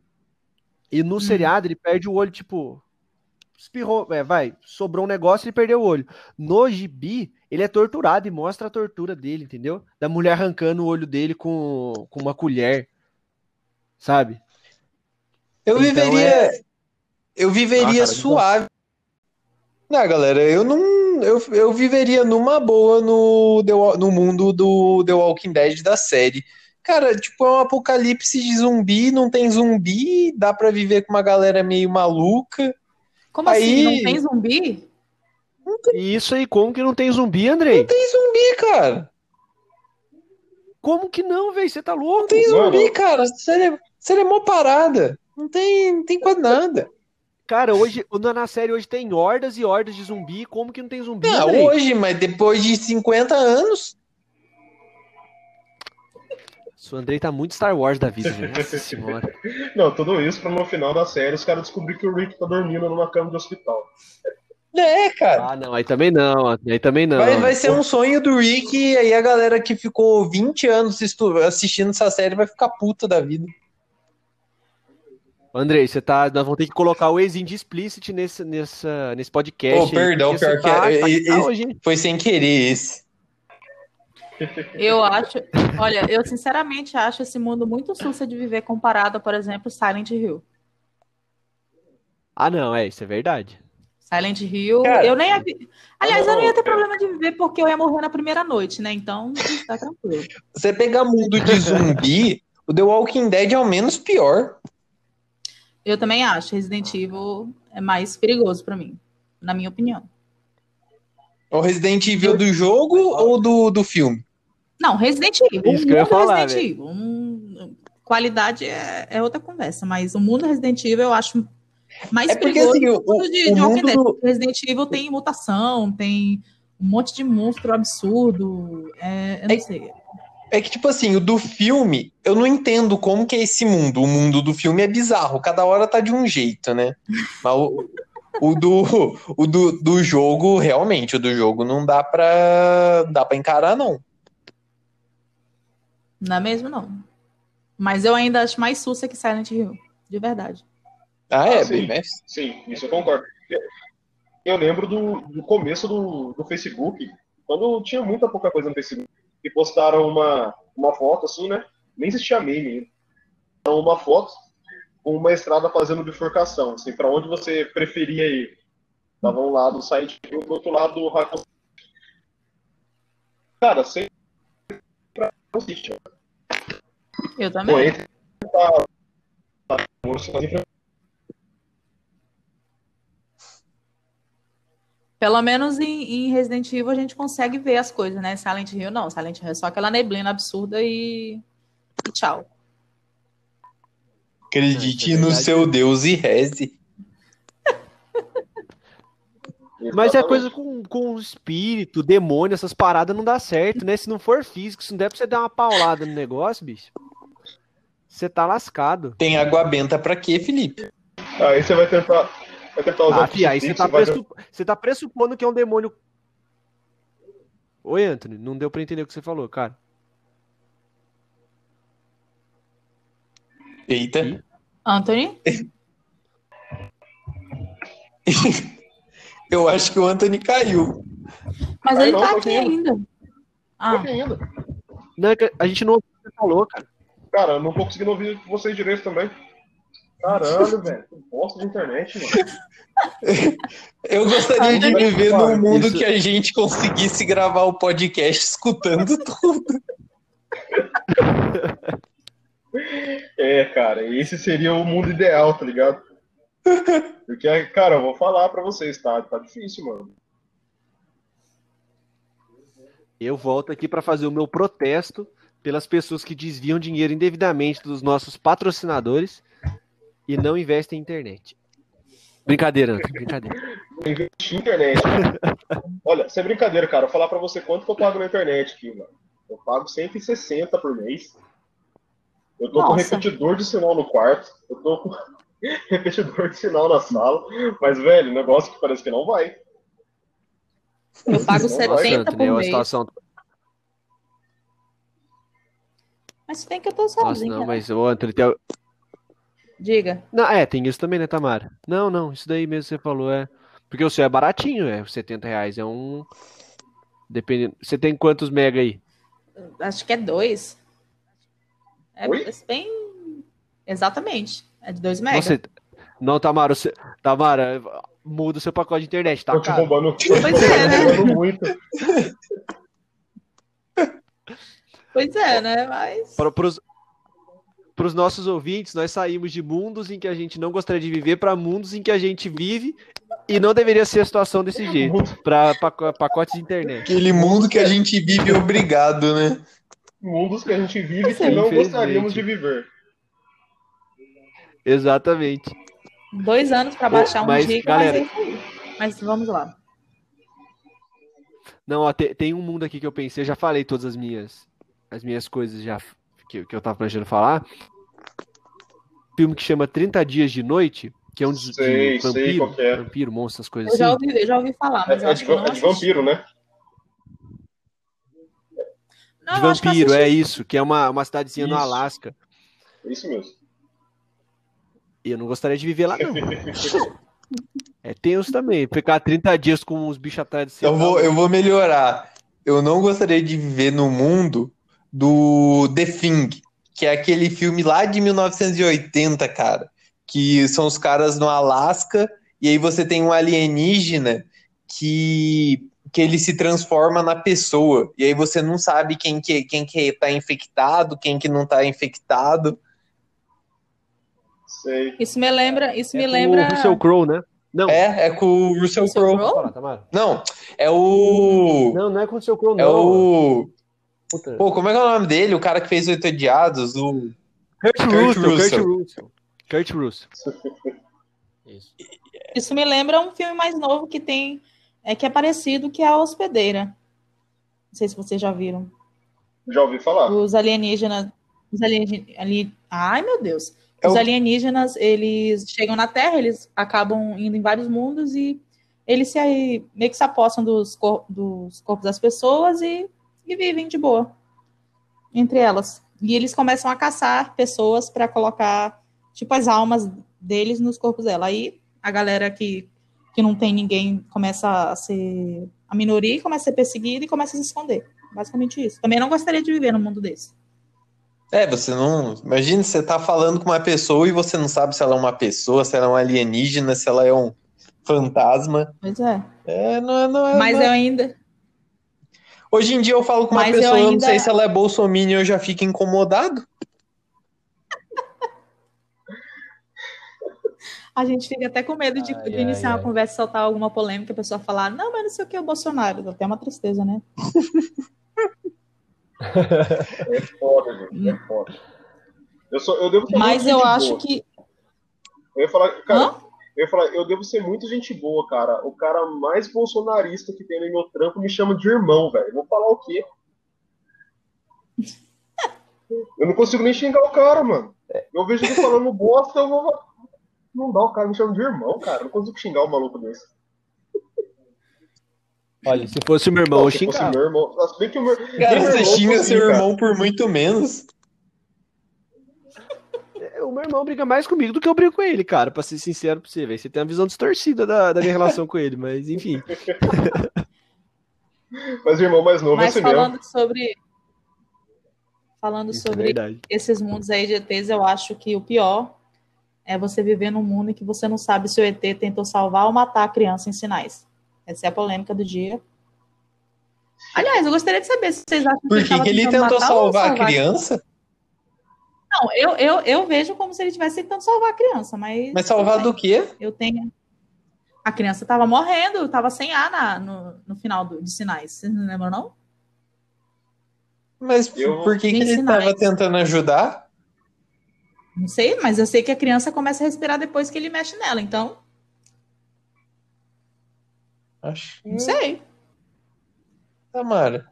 E no seriado ele perde o olho, tipo. Espirrou, é, vai, sobrou um negócio e ele perdeu o olho. No gibi, ele é torturado e mostra a tortura dele, entendeu? Da mulher arrancando o olho dele com, com uma colher. Sabe? Eu Então viveria. Eu viveria Ah, cara, suave. Não, galera, eu não. Eu, eu viveria numa boa no, no mundo do The Walking Dead da série. Cara, tipo, é um apocalipse de zumbi, não tem zumbi, dá pra viver com uma galera meio maluca. Como Aí- assim? Não tem zumbi? E isso aí, como que não tem zumbi, Andrei? Tem zumbi, cara. Como que não, velho? Você tá louco? Não tem Mano. zumbi, cara. Sério, é mó parada. Não tem, não tem quase nada. Cara, hoje, na série hoje tem hordas e hordas de zumbi. Como que não tem zumbi, Não, Andrei? hoje, mas depois de 50 anos. O Andrei tá muito Star Wars da vida, gente. Nossa senhora. Não, tudo isso pra no final da série os caras descobrir que o Rick tá dormindo numa cama de hospital. É, cara. Ah, não, aí também não, aí também não. Vai, vai ser um sonho do Rick, e aí a galera que ficou 20 anos assistindo essa série vai ficar puta da vida. Andrei, você tá. Nós vamos ter que colocar o ex de explicit nesse, nessa, nesse podcast. Oh, perdão, pior você que tá, é- tá esse- hoje, hein? Foi sem querer esse. Eu acho. Olha, eu sinceramente acho esse mundo muito sussa de viver comparado, por exemplo, Silent Hill. Ah, não, é, isso é verdade. Silent Hill, Cara, eu nem ia... Aliás, eu não ia ter problema de viver porque eu ia morrer na primeira noite, né? Então, tá tranquilo. Você pegar mundo de zumbi, o The Walking Dead é o menos pior. Eu também acho. Resident Evil é mais perigoso pra mim, na minha opinião. O Resident Evil do jogo ou do, do filme? Não, Resident Evil. Isso o que eu ia mundo falar, Resident Evil. um- qualidade é, é outra conversa, mas o mundo Resident Evil eu acho mais É porque, perigoso assim, o mundo de, o de mundo do- Resident Evil tem mutação, tem um monte de monstro absurdo. É, eu não É- sei. É que, tipo assim, o do filme, eu não entendo como que é esse mundo. O mundo do filme é bizarro, cada hora tá de um jeito, né? Mas o, o do, o do, do jogo, realmente, o do jogo não dá pra, dá pra encarar, não. Não é mesmo, não. Mas eu ainda acho mais sussa que Silent Hill. De verdade. Ah, é, Ah, sim. bem? Sim, isso eu concordo. Eu lembro do, do começo do, do Facebook, quando tinha muita pouca coisa no Facebook, e postaram uma, uma foto assim, né? Nem existia meme ainda. Então, uma foto com uma estrada fazendo bifurcação, assim, para onde você preferia ir. Tava um lado do site e do outro lado do Raccoon Cara, sem Eu também. Pô, tá, tá, Pelo menos em, em Resident Evil a gente consegue ver as coisas, né? Silent Hill não. Silent Hill é só aquela neblina absurda e, e tchau. Acredite no seu Deus e reze. Mas é coisa com, com espírito, demônio, essas paradas não dá certo, né? Se não for físico, se não der pra você dar uma paulada no negócio, bicho, você tá lascado. Tem água benta pra quê, Felipe? Aí você vai tentar, vai tentar usar Ah, fi, aí você tá, vai- pressup... você tá pressupondo que é um demônio. Oi, Anthony, não deu pra entender o que você falou, cara. Eita. Anthony? Eu acho que o Anthony caiu. Mas Ai, ele não, tá aqui aqui ainda. Ah, Aqui ainda. Não, é a gente não ouviu o que você falou, cara. Cara, eu não tô conseguindo ouvir vocês direito também. Caralho, velho. Que bosta de internet, mano. Eu gostaria de viver num mundo Isso- que a gente conseguisse gravar o podcast escutando tudo. É, cara, esse seria o mundo ideal, tá ligado? Porque, cara, eu vou falar pra vocês, tá? Tá difícil, mano. Eu volto aqui pra fazer o meu protesto pelas pessoas que desviam dinheiro indevidamente dos nossos patrocinadores e não investem em internet. Brincadeira, Antônio, brincadeira. Investir em internet. Olha, sem brincadeira, cara. Vou falar pra você quanto que eu pago na internet aqui, mano. Eu pago 160 por mês. Eu tô Nossa. com repetidor de sinal no quarto. Eu tô com repetidor de sinal na sala. Mas, velho, negócio que parece que não vai. Eu pago Não vai. 70 Tanto, por né? Uma mês. situação. Mas bem que eu tô Nossa, sozinha. não, né? mas o Antônio tem. Diga. Não, é, tem isso também, né, Tamara? Não, não, isso daí mesmo que você falou, é. Porque o seu é baratinho, é. 70 reais é um. Dependendo. Você tem quantos mega aí? Acho que é dois. É Oi? bem. Exatamente. É de 2 mega. Nossa, não, Tamara, você... Tamara, muda o seu pacote de internet, tá Tô te caro. roubando, tô Pois é, né? roubando muito. Pois é, né? Mas. Para pros, pros nossos ouvintes, nós saímos de mundos em que a gente não gostaria de viver para mundos em que a gente vive e não deveria ser a situação desse jeito. Para pacotes de internet. Aquele mundo que a gente vive obrigado, né? Mundos que a gente vive que Sim, não infelizmente. gostaríamos de viver. Exatamente. Dois anos pra baixar um Mas, giga, galera- mas é aí. Mas vamos lá. Não, ó, te- tem, um mundo aqui que eu pensei, eu já falei todas as minhas as minhas coisas já que, que eu tava planejando falar. Filme que chama 30 Dias de Noite, que é um de, Sei, de sei vampiro, qual que é. vampiro, monstro, essas coisas Eu já assim. ouvi, eu já ouvi falar, mas eu É, acho de, que eu não é de vampiro, né? Não, De vampiro, é isso, que é uma, uma cidadezinha no Isso. Alasca. É isso mesmo. E eu não gostaria de viver lá, não. É tenso também. Ficar 30 dias com os bichos atrás de você. Eu vou, eu vou melhorar. Eu não gostaria de viver no mundo do The Thing, que é aquele filme lá de 1980, cara. Que são os caras no Alasca, e aí você tem um alienígena que, que ele se transforma na pessoa. E aí você não sabe quem que, quem que tá infectado, quem que não tá infectado. Sei. Isso me lembra. Isso me é com lembra. O Russell Crowe, né? Não. É, é com o Russell Russell Crowe. Tamara. Não, é o. Não, não é com o Russell Crowe, É não. o. Puta. Pô, como é que é o nome dele? O cara que fez Oito Odiados? O... Kurt, Kurt Russell, Kurt Russell. Russell. Kurt Russell. Isso. Isso me lembra um filme mais novo que tem. É que é parecido, que é a Hospedeira. Não sei se vocês já viram. Já ouvi falar. Os alienígenas. Os alienígenas. Ali... Ai, meu Deus. É Os alienígenas, eles chegam na Terra, eles acabam indo em vários mundos e eles se meio que se apossam dos, cor- dos corpos das pessoas e, e vivem de boa entre elas. E eles começam a caçar pessoas para colocar, tipo, as almas deles nos corpos dela. Aí a galera que, que não tem ninguém começa a ser a minoria começa a ser perseguida e começa a se esconder. Basicamente isso. Também não gostaria de viver num mundo desse. É, você não. Imagina você tá falando com uma pessoa e você não sabe se ela é uma pessoa, se ela é um alienígena, se ela é um fantasma. Pois é. É, não é. Não é Mas não é- eu ainda. Hoje em dia eu falo com uma Mas eu pessoa, eu, não ainda- sei se ela é bolsominion, eu já fico incomodado. A gente fica até com medo de, Ai, de ai, iniciar ai. uma conversa e soltar alguma polêmica, a pessoa falar, não, mas não sei o que é o Bolsonaro. Dá até uma tristeza, né? É foda, gente. É foda. Eu, sou, eu devo ser Mas eu acho boa. que. Eu ia falar, cara, Hã? eu ia falar, eu devo ser muito gente boa, cara. O cara mais bolsonarista que tem no meu trampo me chama de irmão, velho. Vou falar o quê? Eu não consigo nem xingar o cara, mano. Eu vejo ele falando bosta, eu vou. Não dá, o cara me chama de irmão, cara. Eu não consigo xingar um maluco desse. Olha, se fosse o meu irmão, eu se fosse xingava. meu irmão. Se bem que o meu, Cara, meu você irmão xinga assim, seu cara. irmão por muito menos. É, O meu irmão briga mais comigo do que eu brigo com ele, cara, pra ser sincero pra você, velho. Você tem uma visão distorcida da, da minha relação com ele, mas enfim. Mas o irmão mais novo é Mas assim mesmo. falando sobre. Falando Isso é sobre verdade. esses mundos aí de ETs, eu acho que o pior é você viver num mundo em que você não sabe se o ET tentou salvar ou matar a criança em sinais. Essa é a polêmica do dia. Aliás, eu gostaria de saber se vocês acham Por ele que, tava que ele tentou matar ou salvar a criança? Não, eu, eu, eu vejo como se ele estivesse tentando salvar a criança, mas. Mas salvar do quê? Eu tenho. A criança estava morrendo, estava sem ar na, no, no final do, de sinais. Vocês não lembram, não? Mas Eu- por que, que ele sinais. tava tentando ajudar? Não sei, mas eu sei que a criança começa a respirar depois que ele mexe nela, então. Acho. Não sei. Tamara.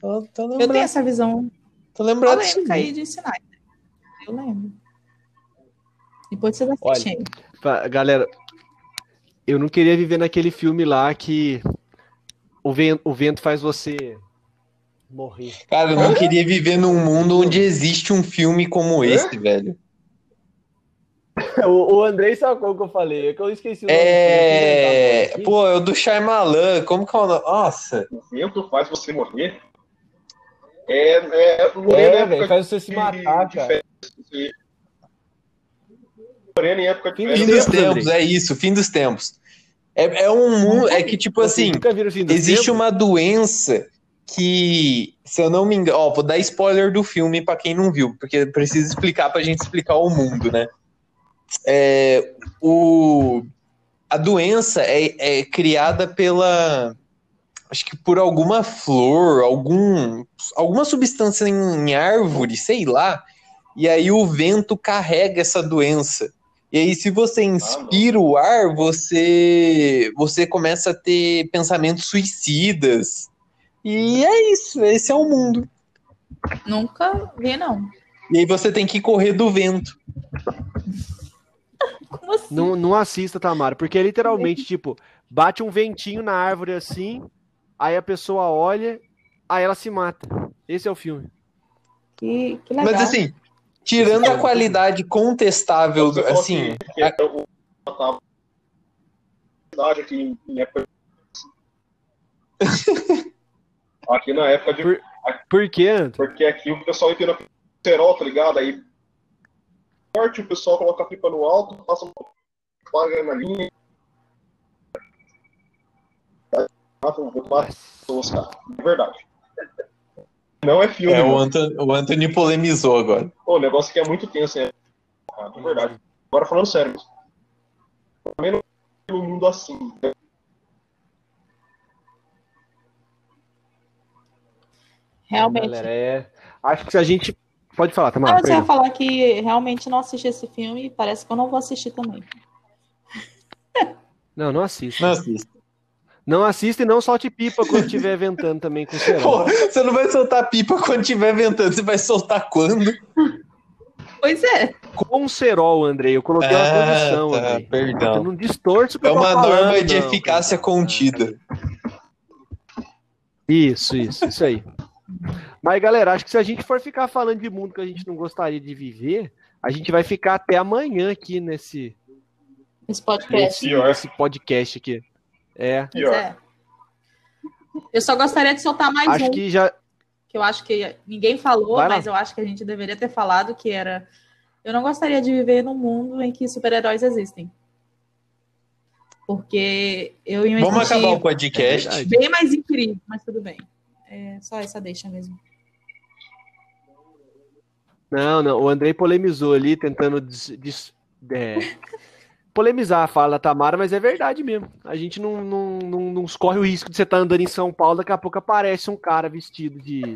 Tô, tô Eu lembrando. tenho essa visão Tô lembrado disso. polêmica aí de Snyder. Eu lembro. Depois você vai Olha, assistir. Fa- Galera, eu não queria viver naquele filme lá que o vento, o vento faz você morrer. Cara, eu não queria viver num mundo onde existe um filme como esse, velho. O, o Andrei sacou o que eu falei, é que eu esqueci o nome do É. filme. Pô, é o do Shyamalan. Como que é o nome? Nossa. O vento faz você morrer. É, é, Lorena, É, época velho, faz você se matar, de cara. férias. Lorena em época de Fim Fim dos tempos, Andrei. é isso, fim dos tempos. É, é um mundo. É que, tipo assim, existe tempos? uma doença que, se eu não me engano. Ó, vou dar spoiler do filme pra quem não viu, porque precisa explicar pra gente explicar o mundo, né? É, o, a doença é, é criada pela. Acho que por alguma flor, algum, alguma substância em, em árvore, sei lá. E aí o vento carrega essa doença. E aí, se você inspira o ar, você, você começa a ter pensamentos suicidas. E é isso, esse é o mundo. Nunca vi, não. E aí você tem que correr do vento. Como assim? Não, não assista, Tamara, porque é literalmente, tipo, bate um ventinho na árvore assim, aí a pessoa olha, aí ela se mata. Esse é o filme. Que, que legal. Mas assim, tirando a qualidade contestável, assim, é cidade aqui época aqui na época de Por- Por quê, Antônio? porque aqui o pessoal empina cerol, tá ligado? Aí forte, o pessoal coloca a pipa no alto, passa uma paga na linha. Mata um mata pessoas, cara. É verdade. Não é filme, é, o. Anthony, o Anthony polemizou agora. Pô, o negócio aqui é muito tenso, é. Cara, é verdade. Agora falando sério. Também não é um mundo assim. Realmente. Galera, é... Acho que se a gente. Pode falar, Ah, Tamara. você ia perdão. falar que realmente não assisti esse filme e parece que eu não vou assistir também. Não, não assista. Não assista. Não assista e não solte pipa quando estiver ventando também com o cerol. Pô, você não vai soltar pipa quando estiver ventando, você vai soltar quando? Pois é. Com cerol, Andrei. Eu coloquei uma Ah, condição, tá, Andrei. perdão. Eu não distorço É eu uma falando, norma de não, eficácia cara. contida. Isso, isso, isso aí. Mas, galera, acho que se a gente for ficar falando de mundo que a gente não gostaria de viver, a gente vai ficar até amanhã aqui nesse, Esse podcast. nesse, Pior. nesse podcast aqui. É, Pois é. Eu só gostaria de soltar mais acho um, que já. que eu acho que ninguém falou, Vai lá. mas eu acho que a gente deveria ter falado, que era eu não gostaria de viver num mundo em que super-heróis existem. Porque eu ia Vamos acabar o podcast. É bem mais incrível, mas tudo bem. É só essa deixa mesmo. Não, não. O Andrei polemizou ali, tentando des- des- é, polemizar a fala da Tamara, mas é verdade mesmo. A gente não, não, não, não corre o risco de você estar andando em São Paulo, daqui a pouco aparece um cara vestido de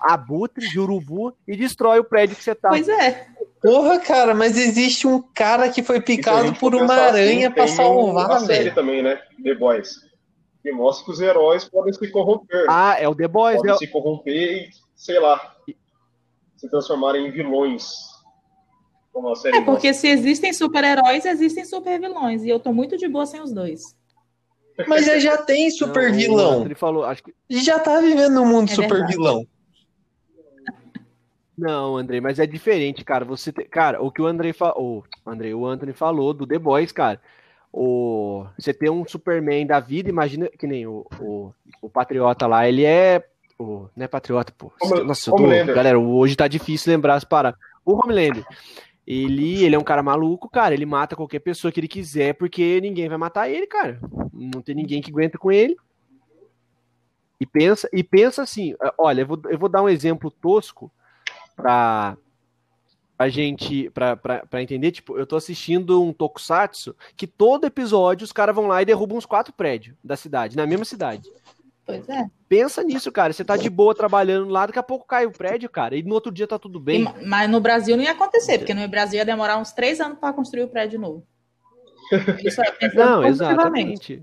abutre, de urubu, e destrói o prédio que você tá. Pois é. Porra, cara, mas existe um cara que foi picado por uma pensar aranha assim, pra salvar, série velho. também, né? The Boys. Que mostra que os heróis podem se corromper. Ah, é o The Boys, podem né? se corromper e, sei lá, se transformarem em vilões. Como a série É porque se existem super-heróis, existem super-vilões. E eu tô muito de boa sem os dois. Mas já, já tem super vilão. Ele falou, acho que gente já tá vivendo num mundo É super vilão. Não, Andrei, mas é diferente, cara. Você te- cara, o que o Andrei falou, o Andrei, o Anthony falou do The Boys, cara. O você tem um Superman da vida, imagina que nem o, o, o Patriota lá, ele é o, não é Patriota, pô. Home- Nossa, tô, galera, hoje tá difícil lembrar as paradas. O Homelander, ele, ele é um cara maluco, cara, ele mata qualquer pessoa que ele quiser porque ninguém vai matar ele, cara. Não tem ninguém que aguenta com ele. E pensa, e pensa assim, olha, eu vou, eu vou dar um exemplo tosco pra, pra gente, pra, pra, pra entender, tipo, eu tô assistindo um tokusatsu que todo episódio os caras vão lá e derrubam uns quatro prédios da cidade, na mesma cidade. Pois é. Pensa nisso, cara. Você tá de boa trabalhando lá, daqui a pouco cai o prédio, cara, e no outro dia tá tudo bem. E, mas no Brasil não ia acontecer, porque no Brasil ia demorar uns três anos para construir o prédio novo. Isso é não, exatamente.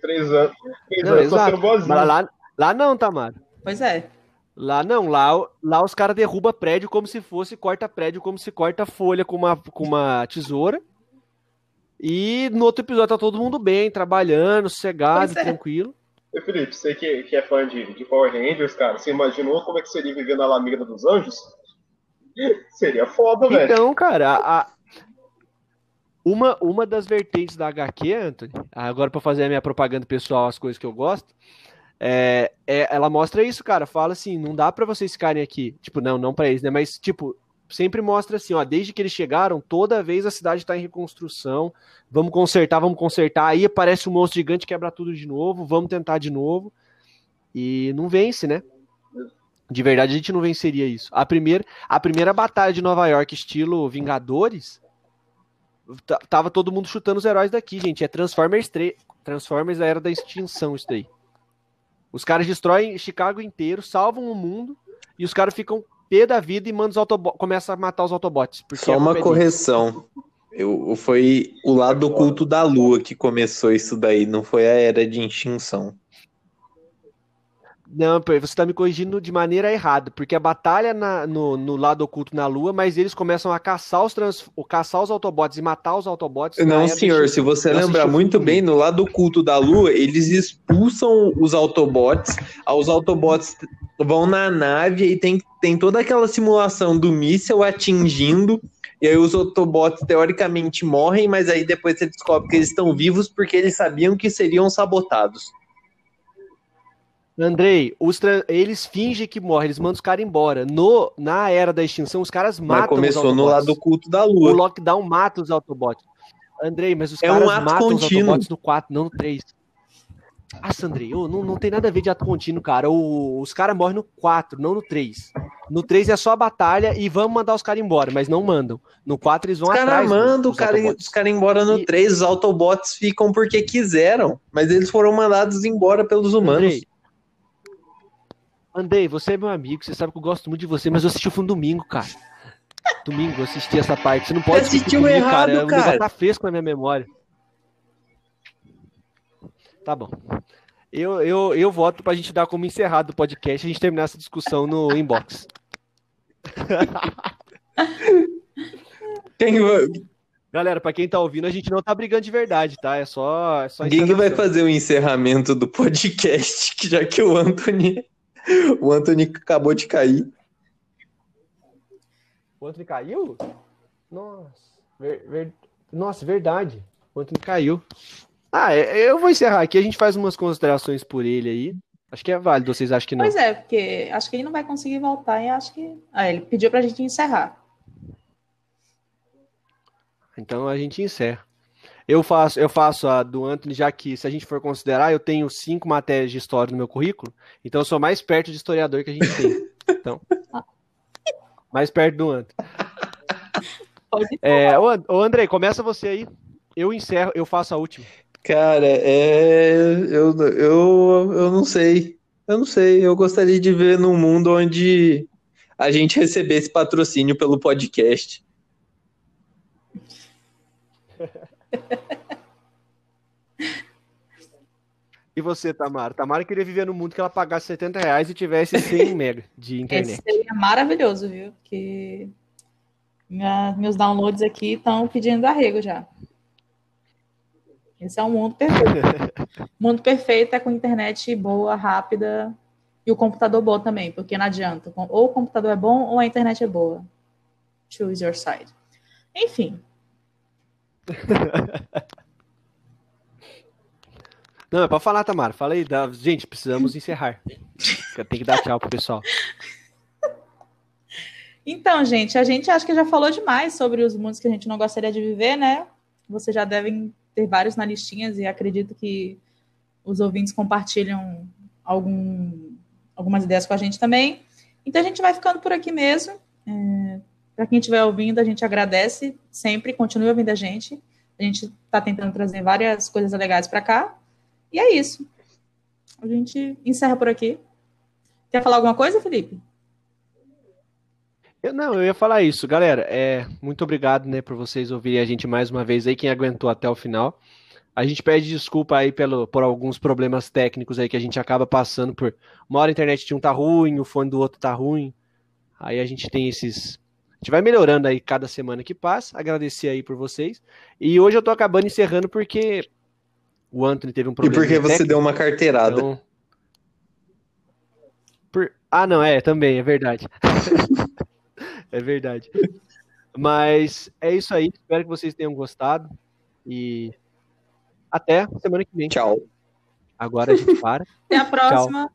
Três anos. Três não, anos exato. Lá, lá não, Tamara. Pois é. Lá não, lá, lá os caras derrubam prédio como se fosse, corta prédio como se corta folha com uma, com uma tesoura. E no outro episódio tá todo mundo bem, trabalhando, sossegado, é. tranquilo. E Felipe, você que, que é fã de, de Power Rangers, cara, você imaginou como é que seria viver na Alameda dos Anjos? seria foda, velho. Então, cara, a, uma, uma das vertentes da HQ, Anthony, agora para fazer a minha propaganda pessoal, as coisas que eu gosto, é, é, ela mostra isso, cara. Fala assim, não dá para vocês ficarem aqui. Tipo, não, não para eles, né? Mas, tipo, sempre mostra assim, ó, desde que eles chegaram, toda vez a cidade está em reconstrução. Vamos consertar, vamos consertar. Aí aparece um monstro gigante, quebra tudo de novo, vamos tentar de novo. E não vence, né? De verdade, a gente não venceria isso. A primeira, a primeira batalha de Nova York, estilo Vingadores, tava todo mundo chutando os heróis daqui, gente. É Transformers 3, Transformers a Era da Extinção, isso daí. Os caras destroem Chicago inteiro, salvam o mundo, e os caras ficam pé da vida e manda os Autobots, começa a matar os Autobots. Só é uma correção. Eu, foi o lado oculto da Lua que começou isso daí, não foi a era de extinção. Não, você está me corrigindo de maneira errada, porque a batalha na, no, no, lado oculto na Lua, mas eles começam a caçar os, trans, caçar os Autobots e matar os Autobots. Não, senhor, se você lembrar muito bem, no lado oculto da Lua, eles expulsam os Autobots, os Autobots vão na nave e tem, tem toda aquela simulação do míssel atingindo, e aí os Autobots teoricamente morrem, mas aí depois você descobre que eles estão vivos porque eles sabiam que seriam sabotados. Andrei, os eles fingem que morrem, eles mandam os caras embora. No, na era da extinção, os caras matam mas começou no lado oculto da lua. O lockdown mata os Autobots. Andrei, mas os é caras um matam contínuo. os Autobots no 4, não no 3. Ah, Andrei, oh, não, não tem nada a ver de ato contínuo, cara. O, os caras morrem no 4, não no 3. No 3 é só a batalha e vamos mandar os caras embora, mas não mandam. No 4 eles vão os cara atrás. Mandam, os caras os cara embora no e... 3, os Autobots ficam porque quiseram, mas eles foram mandados embora pelos humanos. Andrei, Andei, você é meu amigo, você sabe que eu gosto muito de você, mas eu assisti o fundo domingo, cara. Domingo, eu assisti essa parte. Você não pode assistir comigo, errado, cara. cara. tá fresco na minha memória. Tá bom. Eu, eu, eu voto pra gente dar como encerrado o podcast e a gente terminar essa discussão no inbox. Tem... Galera, pra quem tá ouvindo, a gente não tá brigando de verdade, tá? É só. É só Quem que vai fazer o encerramento do podcast, já que o Anthony o Anthony acabou de cair. O Anthony caiu? Nossa, ver, ver, nossa, verdade. O Anthony caiu. Ah, é, eu vou encerrar aqui. A gente faz umas considerações por ele aí. Acho que é válido, vocês acham que não? Pois é, porque acho que ele não vai conseguir voltar e acho que. Ah, ele pediu pra gente encerrar. Então a gente encerra. Eu faço, eu faço a do Anthony, já que, se a gente for considerar, eu tenho cinco matérias de história no meu currículo, então eu sou mais perto de historiador que a gente tem. Então, mais perto do Anthony. É, ô, Andrei, começa você aí. Eu encerro, eu faço a última. Cara, é. Eu, eu, eu não sei. Eu não sei. Eu gostaria de ver num mundo onde a gente recebesse patrocínio pelo podcast. E você, Tamara? Tamara queria viver no mundo que ela pagasse 70 reais e tivesse 100 mega de internet. Esse seria maravilhoso, viu? Porque minha, meus downloads aqui estão pedindo arrego já. Esse é um mundo perfeito. mundo perfeito é com internet boa, rápida e o computador bom também, porque não adianta. Ou o computador é bom ou a internet é boa. Choose your side. Enfim, Não, é pra falar, Tamara. Fala aí. Da... Gente, precisamos encerrar. Tem que dar tchau pro pessoal. Então, gente, a gente acho que já falou demais sobre os mundos que a gente não gostaria de viver, né? Vocês já devem ter vários na listinha e acredito que os ouvintes compartilham algum, algumas ideias com a gente também. Então a gente vai ficando por aqui mesmo. É, para quem estiver ouvindo, a gente agradece sempre, continue ouvindo a gente. A gente está tentando trazer várias coisas legais para cá. E é isso. a gente encerra por aqui. Quer falar alguma coisa, Felipe? Eu, não, eu ia falar isso, galera. É, muito obrigado, né, por vocês ouvirem a gente mais uma vez aí, quem aguentou até o final. A gente pede desculpa aí pelo, por alguns problemas técnicos aí que a gente acaba passando por. Uma hora a internet de um tá ruim, o fone do outro tá ruim. Aí a gente tem esses. A gente vai melhorando aí cada semana que passa. Agradecer aí por vocês. E hoje eu tô acabando encerrando porque o Anthony teve um problema. E porque você técnico, deu uma carteirada. Então... Por... Ah, não, é, também, é verdade. é verdade. Mas é isso aí. Espero que vocês tenham gostado. E até semana que vem. Tchau. Agora a gente para. Até a próxima. Tchau.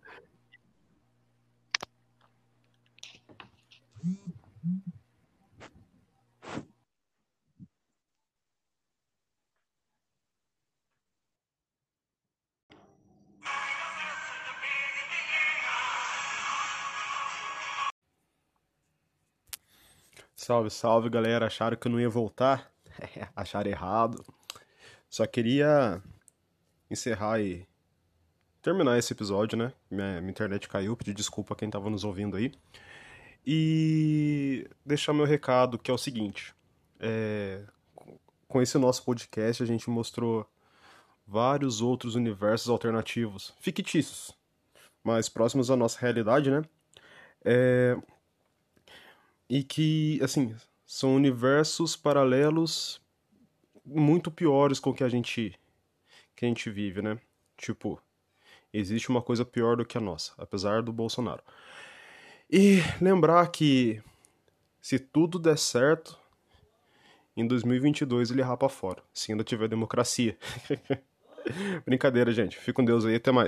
Salve, salve, galera. Acharam que eu não ia voltar? Acharam errado. Só queria encerrar e terminar esse episódio, né? Minha, minha internet caiu, pedir desculpa a quem estava nos ouvindo aí. E deixar meu recado, que é o seguinte: é, com esse nosso podcast, a gente mostrou vários outros universos alternativos, fictícios, mais próximos à nossa realidade, né? É, e que, assim, são universos paralelos muito piores com o que a gente que a gente vive, né? Tipo, existe uma coisa pior do que a nossa, apesar do Bolsonaro. E lembrar que se tudo der certo, em 2022 ele rapa fora, se ainda tiver democracia. Brincadeira, gente. Fique com Deus aí, até mais.